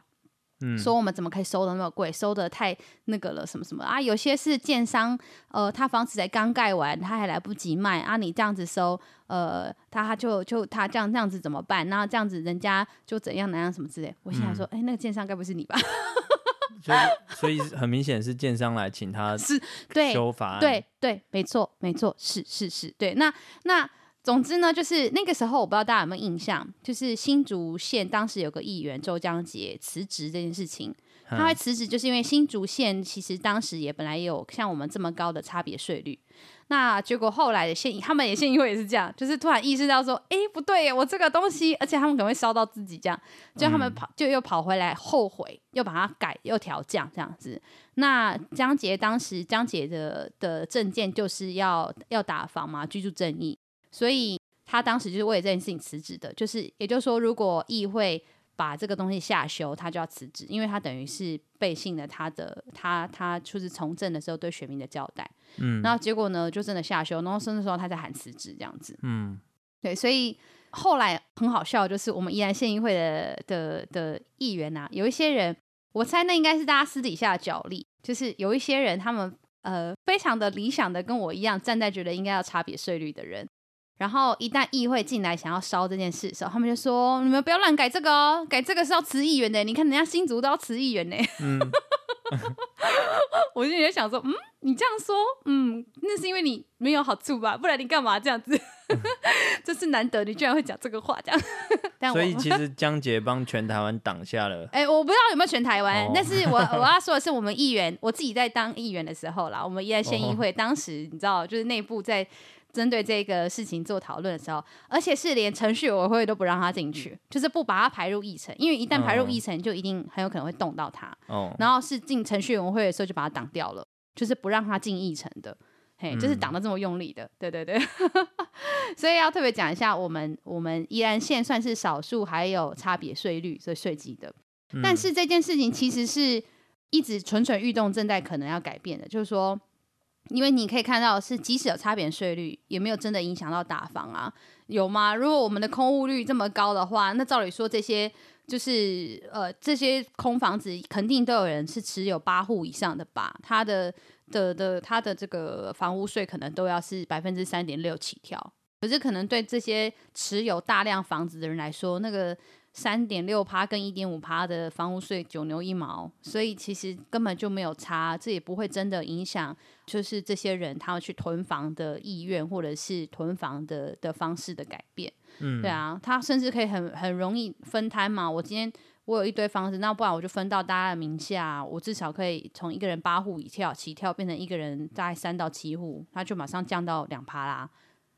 S1: 嗯、说我们怎么可以收的那么贵，收的太那个了，什么什么啊？有些是建商，呃，他房子才刚盖完，他还来不及卖啊，你这样子收，呃，他就就他这样这样子怎么办？那这样子人家就怎样哪样什么之类。我心想说，哎、嗯欸，那个建商该不是你吧？
S2: 所以所以很明显是建商来请他是对修法，
S1: 对对，没错没错，是是是，对，那那。总之呢，就是那个时候，我不知道大家有没有印象，就是新竹县当时有个议员周江杰辞职这件事情。他会辞职，就是因为新竹县其实当时也本来也有像我们这么高的差别税率。那结果后来的县，他们也县议会也是这样，就是突然意识到说，哎，不对，我这个东西，而且他们可能会烧到自己这样，就他们跑，就又跑回来后悔，又把它改，又调降这样子。那江杰当时江杰的的证件就是要要打房嘛，居住正义。所以他当时就是为了这件事情辞职的，就是也就是说，如果议会把这个东西下修，他就要辞职，因为他等于是背信了他的他他就是从政的时候对选民的交代。嗯，然后结果呢，就真的下修，然后甚至说他在喊辞职这样子。嗯，对，所以后来很好笑，就是我们宜兰县议会的的的议员呐、啊，有一些人，我猜那应该是大家私底下的角力，就是有一些人他们呃非常的理想的跟我一样站在觉得应该要差别税率的人。然后一旦议会进来想要烧这件事的时候，他们就说：“你们不要乱改这个哦，改这个是要辞议员的。你看人家新竹都要辞议员呢。”嗯，我就也想说，嗯，你这样说，嗯，那是因为你没有好处吧？不然你干嘛这样子？这是难得，你居然会讲这个话，这样。但
S2: 所以其实江杰帮全台湾挡下了。
S1: 哎、欸，我不知道有没有全台湾，哦、但是我我要说的是，我们议员，我自己在当议员的时候啦，我们宜兰县议会、哦、当时你知道，就是内部在。针对这个事情做讨论的时候，而且是连程序委员会都不让他进去，就是不把他排入议程，因为一旦排入议程，就一定很有可能会动到他。哦，然后是进程序委员会的时候就把他挡掉了，就是不让他进议程的，嘿，就是挡得这么用力的，嗯、对对对。所以要特别讲一下，我们我们宜兰县算是少数还有差别税率所以税基的，嗯、但是这件事情其实是一直蠢蠢欲动，正在可能要改变的，就是说。因为你可以看到，是即使有差别税率，也没有真的影响到打房啊，有吗？如果我们的空屋率这么高的话，那照理说这些就是呃这些空房子肯定都有人是持有八户以上的吧？他的的的他的这个房屋税可能都要是百分之三点六起跳，可是可能对这些持有大量房子的人来说，那个。三点六趴跟一点五趴的房屋税九牛一毛，所以其实根本就没有差，这也不会真的影响，就是这些人他们去囤房的意愿或者是囤房的的方式的改变。嗯，对啊，他甚至可以很很容易分摊嘛。我今天我有一堆房子，那不然我就分到大家的名下，我至少可以从一个人八户一跳起跳变成一个人大概三到七户，他就马上降到两趴啦。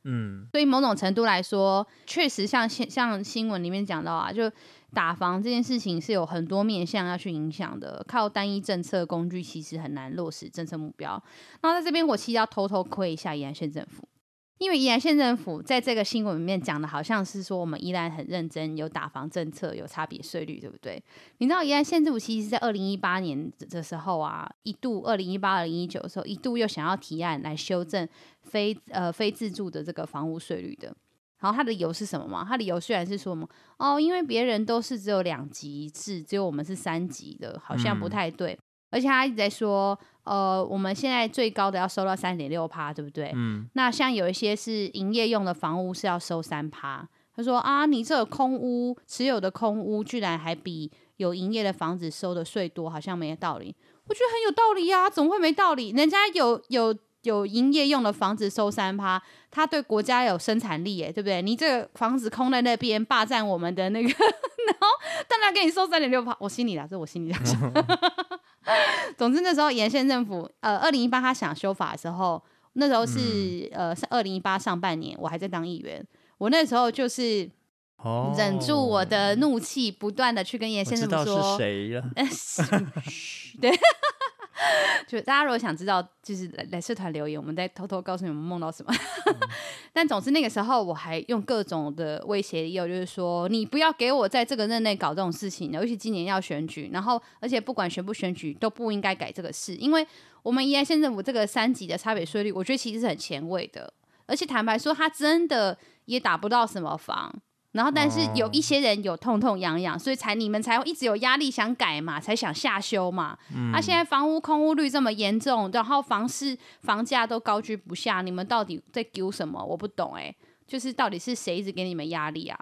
S1: 嗯，所以某种程度来说，确实像新像新闻里面讲到啊，就打房这件事情是有很多面向要去影响的，靠单一政策工具其实很难落实政策目标。那在这边，我其实要偷偷窥一下宜安县政府。因为宜兰县政府在这个新闻里面讲的，好像是说我们宜兰很认真，有打房政策，有差别税率，对不对？你知道宜兰县政府其实，在二零一八年的时候啊，一度二零一八、二零一九的时候，一度又想要提案来修正非呃非自住的这个房屋税率的。然后他的理由是什么吗？他理由虽然是说嘛，哦，因为别人都是只有两级制，只有我们是三级的，好像不太对。嗯而且他一直在说，呃，我们现在最高的要收到三点六趴，对不对？嗯。那像有一些是营业用的房屋是要收三趴。他说啊，你这个空屋持有的空屋，居然还比有营业的房子收的税多，好像没道理。我觉得很有道理呀，怎么会没道理？人家有有有营业用的房子收三趴，他对国家有生产力，耶，对不对？你这个房子空在那边霸占我们的那个，然后当然给你收三点六趴，我心里啦，这我心里想。总之那时候宜兰县政府，呃，二零一八他想修法的时候，那时候是、嗯、呃是二零一八上半年，我还在当议员，我那时候就是忍住我的怒气，不断的去跟宜兰县政府说，
S2: 谁了？
S1: 对。就大家如果想知道，就是来来社团留言，我们再偷偷告诉你们梦到什么。嗯、但总之那个时候，我还用各种的威胁理由，就是说你不要给我在这个任内搞这种事情，尤其今年要选举，然后而且不管选不选举都不应该改这个事，因为我们宜兰县政府这个三级的差别税率，我觉得其实是很前卫的，而且坦白说，他真的也打不到什么房。然后，但是有一些人有痛痛痒痒，所以才你们才会一直有压力想改嘛，才想下修嘛。嗯。啊，现在房屋空屋率这么严重，然后房市房价都高居不下，你们到底在丢什么？我不懂哎，就是到底是谁一直给你们压力啊？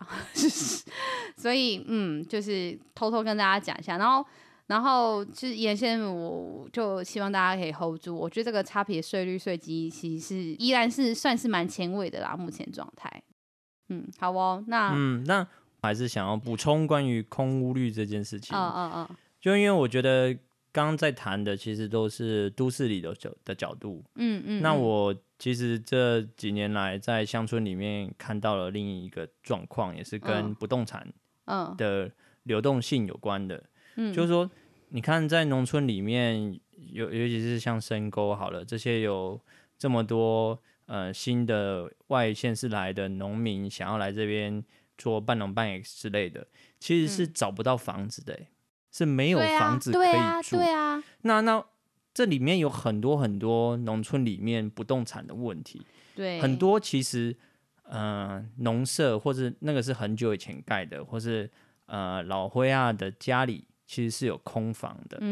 S1: 所以，嗯，就是偷偷跟大家讲一下，然后，然后就是原先我就希望大家可以 hold 住，我觉得这个差别税率税基其实是依然是算是蛮前卫的啦，目前状态。嗯，好哦，那
S2: 嗯，那还是想要补充关于空屋率这件事情。
S1: 嗯嗯嗯，
S2: 就因为我觉得刚刚在谈的其实都是都市里的角的角度。嗯嗯，那我其实这几年来在乡村里面看到了另一个状况，也是跟不动产嗯的流动性有关的。嗯，就是说，你看在农村里面，尤尤其是像深沟好了，这些有这么多。呃，新的外县市来的农民想要来这边做半农半 X 之类的，其实是找不到房子的，嗯、是没有房子可以住。对啊，对啊，对啊。那那这里面有很多很多农村里面不动产的问题。
S1: 对，
S2: 很多其实呃农舍或是那个是很久以前盖的，或是呃老灰啊的家里。其实是有空房的，嗯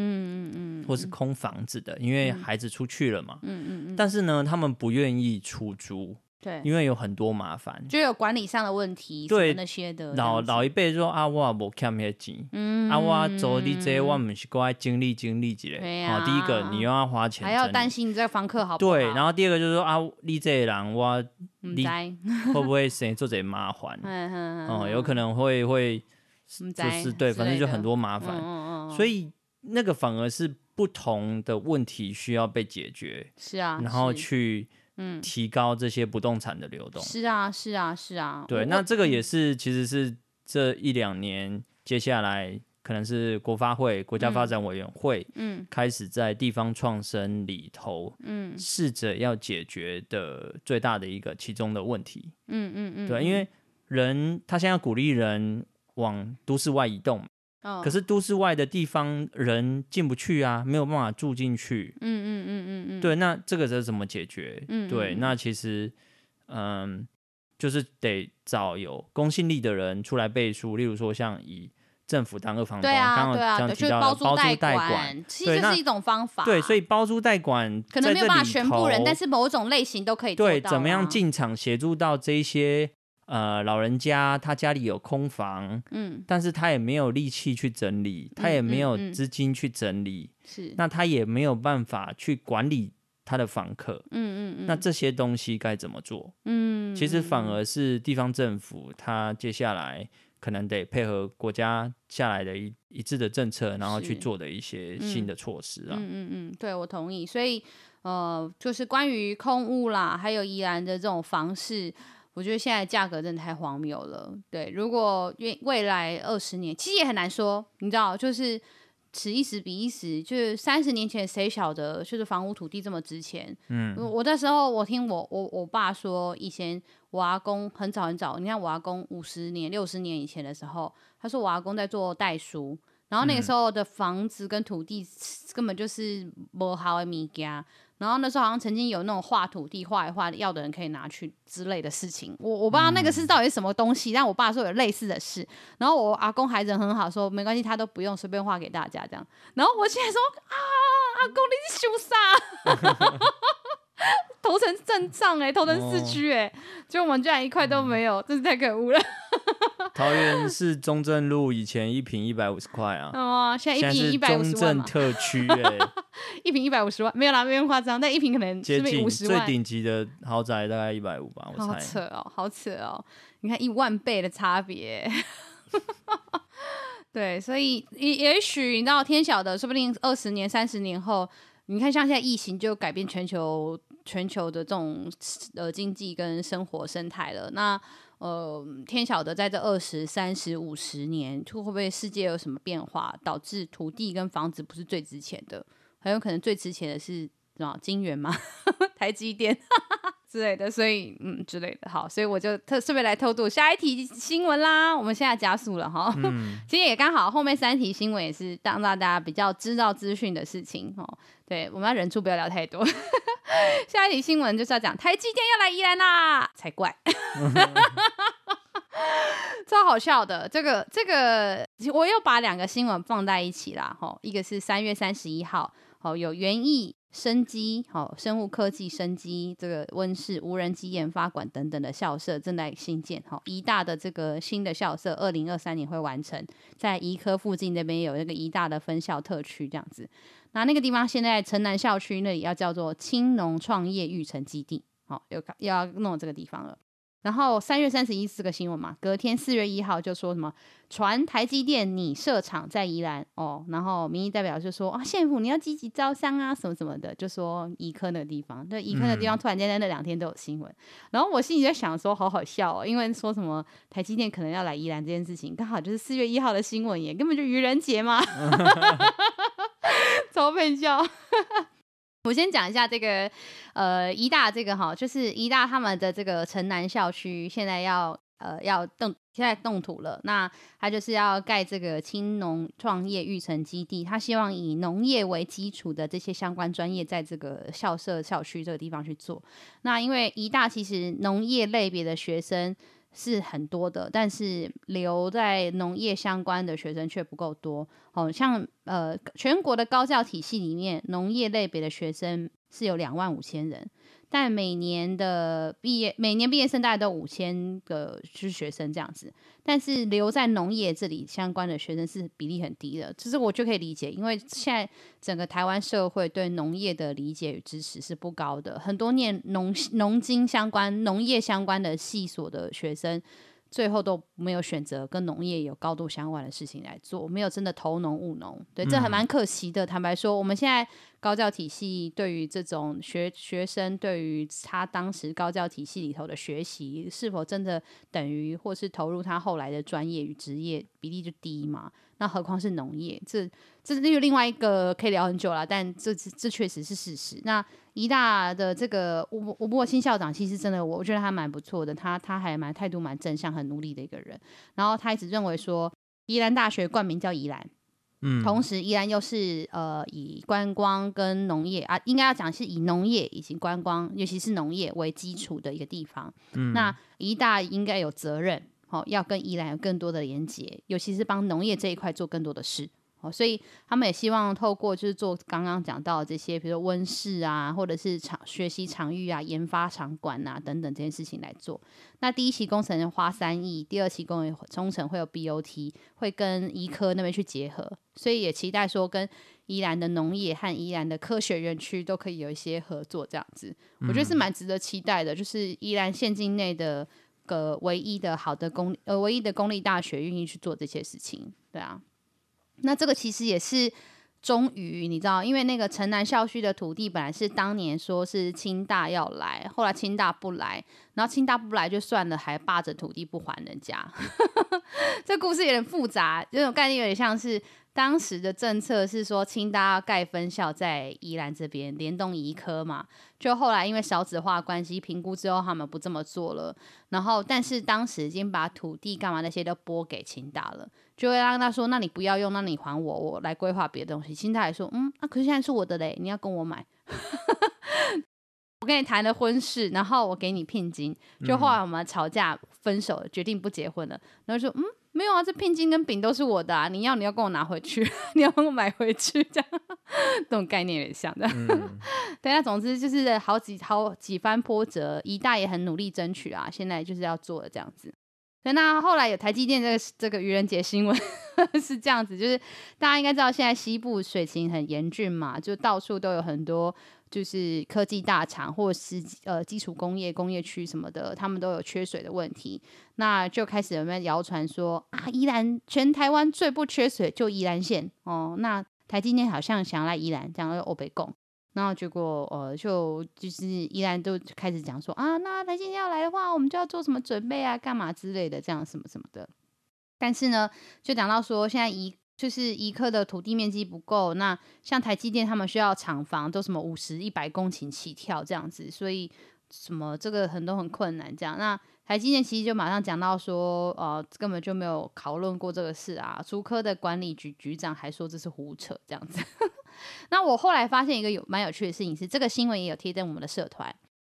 S2: 嗯嗯，或是空房子的，因为孩子出去了嘛，嗯嗯嗯。但是呢，他们不愿意出租，
S1: 对，
S2: 因为有很多麻烦，
S1: 就有管理上的问题，对那些的。
S2: 老老一辈说啊，我无欠那钱，嗯，啊，我做你这我们是过来经历经历几类。啊，第一个你又要花钱，
S1: 还要担心你这个房客好不好？
S2: 对，然后第二个就是说啊，你这人我你 会不会生做这麻烦？哦，有可能会会就是对，反正就很多麻烦，所以那个反而是不同的问题需要被解决。
S1: 是啊，
S2: 然后去。嗯，提高这些不动产的流动。
S1: 是啊，是啊，是啊。
S2: 对，那这个也是，其实是这一两年接下来可能是国发会国家发展委员会，嗯，开始在地方创生里头，嗯，试着要解决的最大的一个其中的问题。嗯嗯嗯。对，因为人他现在要鼓励人往都市外移动。可是都市外的地方人进不去啊，没有办法住进去。嗯嗯嗯嗯嗯。对，那这个是怎么解决？嗯，对，那其实，嗯，就是得找有公信力的人出来背书，例如说像以政府当二房东，
S1: 对啊，刚刚
S2: 提到包租代管，
S1: 其实是一种方法。
S2: 对，所以包租代管
S1: 可能没有办法全部人，但是某种类型都可以做到。
S2: 对，怎么样进场协助到这些？呃，老人家他家里有空房，嗯，但是他也没有力气去整理，他也没有资金去整理，是、嗯，嗯嗯、那他也没有办法去管理他的房客，嗯嗯嗯，嗯那这些东西该怎么做？嗯，其实反而是地方政府，他接下来可能得配合国家下来的一一致的政策，然后去做的一些新的措施啊，嗯
S1: 嗯嗯，对，我同意，所以呃，就是关于空屋啦，还有宜兰的这种房市。我觉得现在价格真的太荒谬了。对，如果未未来二十年，其实也很难说。你知道，就是此一时彼一时。就是三十年前，谁晓得就是房屋土地这么值钱？嗯，我那时候我听我我我爸说，以前我阿公很早很早，你看我阿公五十年、六十年以前的时候，他说我阿公在做代书，然后那个时候的房子跟土地根本就是不好的物件。然后那时候好像曾经有那种画土地画一画要的人可以拿去之类的事情，我我不知道那个是到底是什么东西，嗯、但我爸说有类似的事。然后我阿公还人很好，说没关系，他都不用随便画给大家这样。然后我现在说啊，阿公你是凶杀，头城镇上哎，头城市区哎，就、哦、我们居然一块都没有，真是太可恶了。
S2: 桃园市中正路以前一坪一百五十块啊，
S1: 哦，现在一坪一百五十万。中正
S2: 特区哎，
S1: 一坪一百五十万，没有啦，没有夸张，但一坪可能接近五十万。
S2: 最顶级的豪宅大概一百五吧，我猜。
S1: 好扯哦，好扯哦，你看一万倍的差别。对，所以也也许你知道，天晓得，说不定二十年、三十年后，你看像现在疫情就改变全球全球的这种呃经济跟生活生态了，那。呃，天晓得，在这二十三十五十年，会不会世界有什么变化，导致土地跟房子不是最值钱的？很有可能最值钱的是什么金元吗？台积电之类的，所以嗯之类的。好，所以我就特顺便来偷渡下一题新闻啦。我们现在加速了哈，嗯、其实也刚好后面三题新闻也是让大家比较知道资讯的事情哦。对，我们要忍住不要聊太多。下一题新闻就是要讲台积电要来宜兰啦，才怪，超好笑的。这个这个，我又把两个新闻放在一起啦。吼，一个是三月三十一号，好有园艺生机，好生物科技生机这个温室无人机研发馆等等的校舍正在新建。好，宜大的这个新的校舍，二零二三年会完成，在医科附近那边有一个宜大的分校特区这样子。那那个地方现在城南校区那里要叫做青农创业育成基地，好，又要弄这个地方了。然后三月三十一是个新闻嘛，隔天四月一号就说什么传台积电拟设厂在宜兰哦，然后民意代表就说啊，县府你要积极招商啊，什么什么的，就说宜科那个地方，那宜科的地方突然间在那两天都有新闻，嗯、然后我心里在想说好好笑哦，因为说什么台积电可能要来宜兰这件事情，刚好就是四月一号的新闻耶，根本就愚人节嘛。超配笑！我先讲一下这个，呃，一大这个哈，就是一大他们的这个城南校区，现在要呃要动，现在动土了。那他就是要盖这个青农创业育成基地，他希望以农业为基础的这些相关专业，在这个校舍校区这个地方去做。那因为一大其实农业类别的学生。是很多的，但是留在农业相关的学生却不够多。好像呃，全国的高教体系里面，农业类别的学生是有两万五千人。但每年的毕业，每年毕业生大概都五千个就是学生这样子，但是留在农业这里相关的学生是比例很低的。其实我就可以理解，因为现在整个台湾社会对农业的理解与支持是不高的，很多念农农经相关、农业相关的系所的学生。最后都没有选择跟农业有高度相关的事情来做，没有真的投农务农，对，这还蛮可惜的。坦白说，我们现在高教体系对于这种学学生，对于他当时高教体系里头的学习，是否真的等于或是投入他后来的专业与职业比例就低嘛？那何况是农业，这这是又另外一个可以聊很久了，但这这确实是事实。那宜大的这个吴吴伯新校长，其实真的我我觉得他蛮不错的，他他还蛮态度蛮正向，很努力的一个人。然后他一直认为说，宜兰大学冠名叫宜兰，嗯，同时宜兰又是呃以观光跟农业啊，应该要讲是以农业以及观光，尤其是农业为基础的一个地方。嗯，那宜大应该有责任。好，要跟宜兰有更多的连接，尤其是帮农业这一块做更多的事。好，所以他们也希望透过就是做刚刚讲到的这些，比如说温室啊，或者是场学习场域啊、研发场馆啊等等这件事情来做。那第一期工程花三亿，第二期工工程会有 BOT，会跟医科那边去结合，所以也期待说跟宜兰的农业和宜兰的科学园区都可以有一些合作，这样子，我觉得是蛮值得期待的。就是宜兰县境内的。个唯一的好的公呃，唯一的公立大学愿意去做这些事情，对啊，那这个其实也是终于你知道，因为那个城南校区的土地本来是当年说是清大要来，后来清大不来，然后清大不来就算了，还霸着土地不还人家，这故事有点复杂，这种概念有点像是。当时的政策是说，清大盖分校在宜兰这边联动宜科嘛，就后来因为少子化关系评估之后，他们不这么做了。然后，但是当时已经把土地干嘛那些都拨给清大了，就会让他说：“那你不要用，那你还我，我来规划别的东西。”清大也说：“嗯，那、啊、可是现在是我的嘞，你要跟我买，我跟你谈了婚事，然后我给你聘金。”就后来我们吵架分手了，决定不结婚了。然后说：“嗯。”没有啊，这聘金跟饼都是我的啊！你要你要跟我拿回去，你要跟我买回去，这样这种概念也像的。嗯、对啊，总之就是好几好几番波折，一大也很努力争取啊，现在就是要做的这样子。那后来有台积电这个这个愚人节新闻 是这样子，就是大家应该知道现在西部水情很严峻嘛，就到处都有很多。就是科技大厂或是呃基础工业工业区什么的，他们都有缺水的问题，那就开始有没有谣传说啊，宜兰全台湾最不缺水就宜兰县哦，那台积电好像想要来宜兰，讲要欧北共，然后结果呃就就是依然都开始讲说啊，那台积电要来的话，我们就要做什么准备啊，干嘛之类的，这样什么什么的，但是呢，就讲到说现在一。就是一克的土地面积不够，那像台积电他们需要厂房都什么五十、一百公顷起跳这样子，所以什么这个很多很困难这样。那台积电其实就马上讲到说，呃，根本就没有讨论过这个事啊。竹科的管理局局长还说这是胡扯这样子。那我后来发现一个有蛮有趣的事情是，这个新闻也有贴在我们的社团，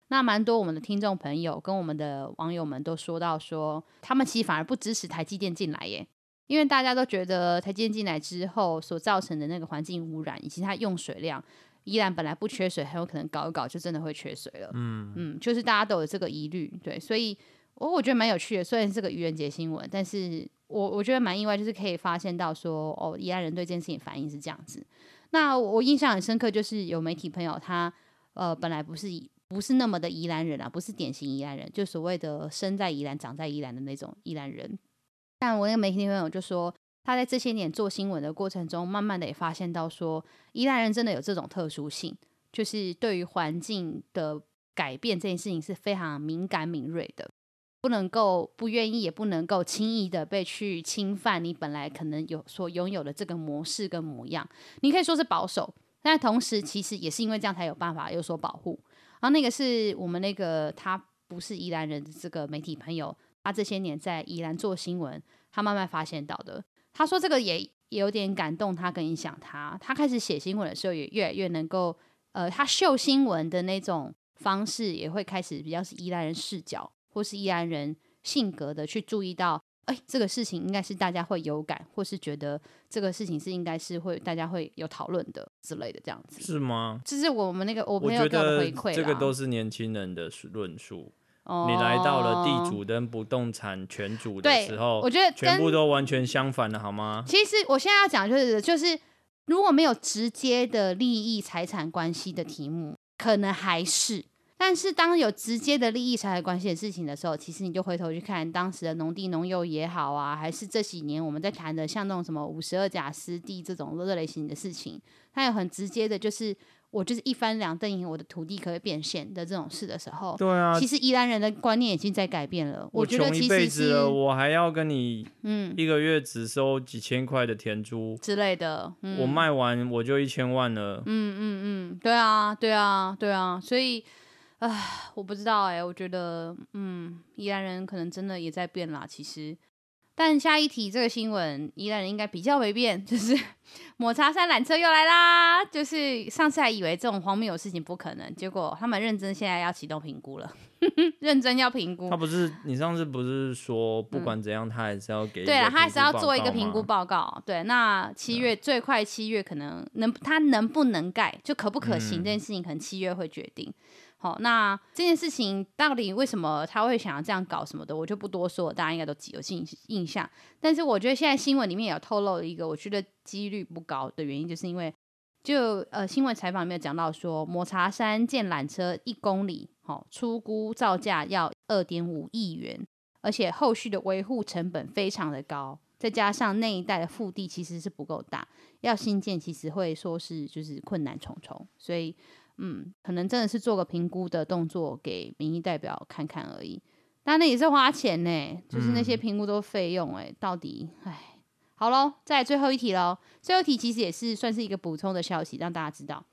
S1: 那蛮多我们的听众朋友跟我们的网友们都说到说，他们其实反而不支持台积电进来耶。因为大家都觉得台积电进来之后所造成的那个环境污染，以及它用水量，依然本来不缺水，很有可能搞一搞就真的会缺水了。嗯嗯，就是大家都有这个疑虑，对，所以我我觉得蛮有趣的。虽然是个愚人节新闻，但是我我觉得蛮意外，就是可以发现到说，哦，宜兰人对这件事情反应是这样子。那我印象很深刻，就是有媒体朋友他呃本来不是不是那么的宜兰人啊，不是典型宜兰人，就所谓的生在宜兰长在宜兰的那种宜兰人。但我那个媒体朋友就说，他在这些年做新闻的过程中，慢慢的也发现到说，宜兰人真的有这种特殊性，就是对于环境的改变这件事情是非常敏感敏锐的，不能够不愿意，也不能够轻易的被去侵犯你本来可能有所拥有的这个模式跟模样。你可以说是保守，但同时其实也是因为这样才有办法有所保护。然后那个是我们那个他不是宜兰人的这个媒体朋友。他这些年在宜兰做新闻，他慢慢发现到的。他说这个也也有点感动他，跟影响他。他开始写新闻的时候，也越来越能够，呃，他秀新闻的那种方式，也会开始比较是宜兰人视角，或是宜兰人性格的去注意到，哎，这个事情应该是大家会有感，或是觉得这个事情是应该是会大家会有讨论的之类的这样子。
S2: 是吗？
S1: 这是我们那个我朋友给我的回馈。
S2: 这个都是年轻人的论述。哦、你来到了地主跟不动产权主的时候，
S1: 我觉得
S2: 全部都完全相反了，好吗？
S1: 其实我现在要讲就是就是，如果没有直接的利益财产关系的题目，可能还是。但是当有直接的利益财产关系的事情的时候，其实你就回头去看当时的农地农友也好啊，还是这几年我们在谈的像那种什么五十二甲湿地这种这类型的事情，它有很直接的，就是我就是一翻两瞪眼，我的土地可以变现的这种事的时候，
S2: 对啊，
S1: 其实宜兰人的观念已经在改变了。我觉得
S2: 一辈子了，我还要跟你嗯一个月只收几千块的田租
S1: 之类的，嗯、
S2: 我卖完我就一千万了。
S1: 嗯嗯嗯，对啊对啊对啊，所以。唉，我不知道哎、欸，我觉得，嗯，宜兰人可能真的也在变啦。其实，但下一题这个新闻，宜兰人应该比较没变，就是 抹茶山缆车又来啦。就是上次还以为这种荒谬的事情不可能，结果他们认真现在要启动评估了，认真要评估。
S2: 他不是你上次不是说不管怎样，他还是要给？
S1: 对了，他还是要做一个评估报告。对，那七月最快七月可能能，他能不能盖，就可不可行这件事情，可能七月会决定。好，那这件事情到底为什么他会想要这样搞什么的，我就不多说了，大家应该都有印印象。但是我觉得现在新闻里面也有透露一个，我觉得几率不高的原因，就是因为就呃新闻采访里面有讲到说，抹茶山建缆车一公里，好，初估造价要二点五亿元，而且后续的维护成本非常的高，再加上那一带的腹地其实是不够大，要新建其实会说是就是困难重重，所以。嗯，可能真的是做个评估的动作给民意代表看看而已，但那也是花钱呢，就是那些评估都费用哎，到底哎，好喽，再最后一题喽，最后一题其实也是算是一个补充的消息，让大家知道，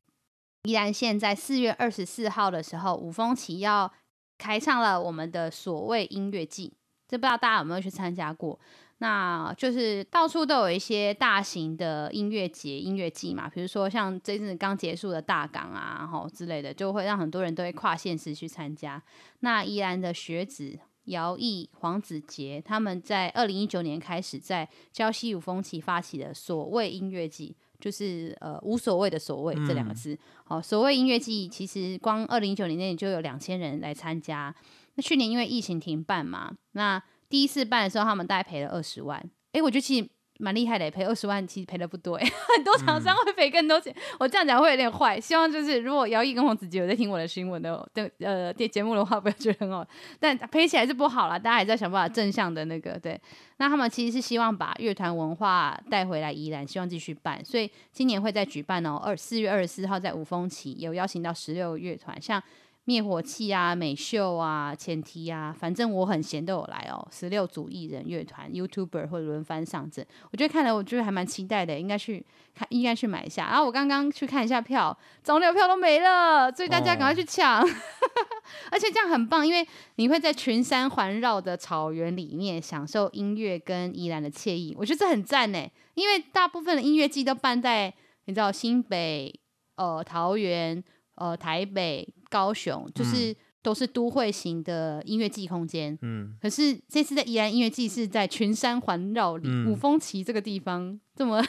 S1: 宜兰县在四月二十四号的时候，五峰旗要开唱了我们的所谓音乐季，这不知道大家有没有去参加过？那就是到处都有一些大型的音乐节、音乐季嘛，比如说像这阵刚结束的大港啊，然后之类的，就会让很多人都会跨县市去参加。那宜兰的学子姚毅、黄子杰他们在二零一九年开始在礁溪五峰旗发起的所谓音乐季，就是呃无所谓的所谓这两个字。好、嗯，所谓音乐季其实光二零一九年内就有两千人来参加。那去年因为疫情停办嘛，那第一次办的时候，他们大概赔了二十万。哎、欸，我觉得其实蛮厉害的，赔二十万其实赔的不多。很多厂商会赔更多钱。嗯、我这样讲会有点坏，希望就是如果姚毅跟黄子杰有在听我的新闻的对呃电节目的话，不要觉得很好。但赔起来是不好了，大家还是要想办法正向的那个对。那他们其实是希望把乐团文化带回来宜兰，希望继续办，所以今年会再举办哦。二四月二十四号在五峰旗有邀请到十六个乐团，像。灭火器啊，美秀啊，前提啊，反正我很闲都有来哦。十六组艺人乐团，YouTuber 会轮番上阵，我觉得看来，我觉得还蛮期待的，应该去看，应该去买一下。然后我刚刚去看一下票，早鸟票都没了，所以大家赶快去抢。而且这样很棒，因为你会在群山环绕的草原里面享受音乐跟宜兰的惬意，我觉得这很赞呢。因为大部分的音乐季都办在你知道新北、呃桃园、呃台北。高雄就是都是都会型的音乐季空间，嗯，可是这次的宜兰音乐季是在群山环绕里，嗯、五峰旗这个地方这么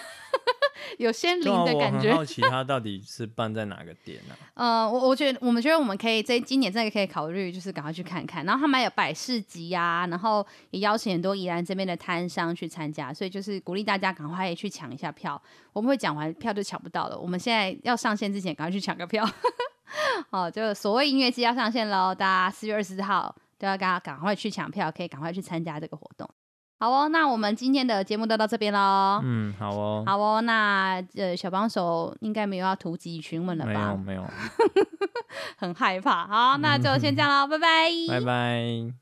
S1: 有仙灵的感觉。
S2: 我好奇他到底是办在哪个点呢、
S1: 啊？呃，我我觉得我们觉得我们可以这今年真的可以考虑，就是赶快去看看。然后他们还有摆市集啊，然后也邀请很多宜兰这边的摊商去参加，所以就是鼓励大家赶快去抢一下票。我们会讲完票就抢不到了，我们现在要上线之前赶快去抢个票。好，就所谓音乐季要上线喽，大家四月二十四号都要赶赶快去抢票，可以赶快去参加这个活动。好哦，那我们今天的节目就到这边喽。
S2: 嗯，好哦，
S1: 好哦，那呃小帮手应该没有要突击询问了吧？
S2: 没有，没有，
S1: 很害怕。好，那就先这样喽，拜拜，
S2: 拜拜。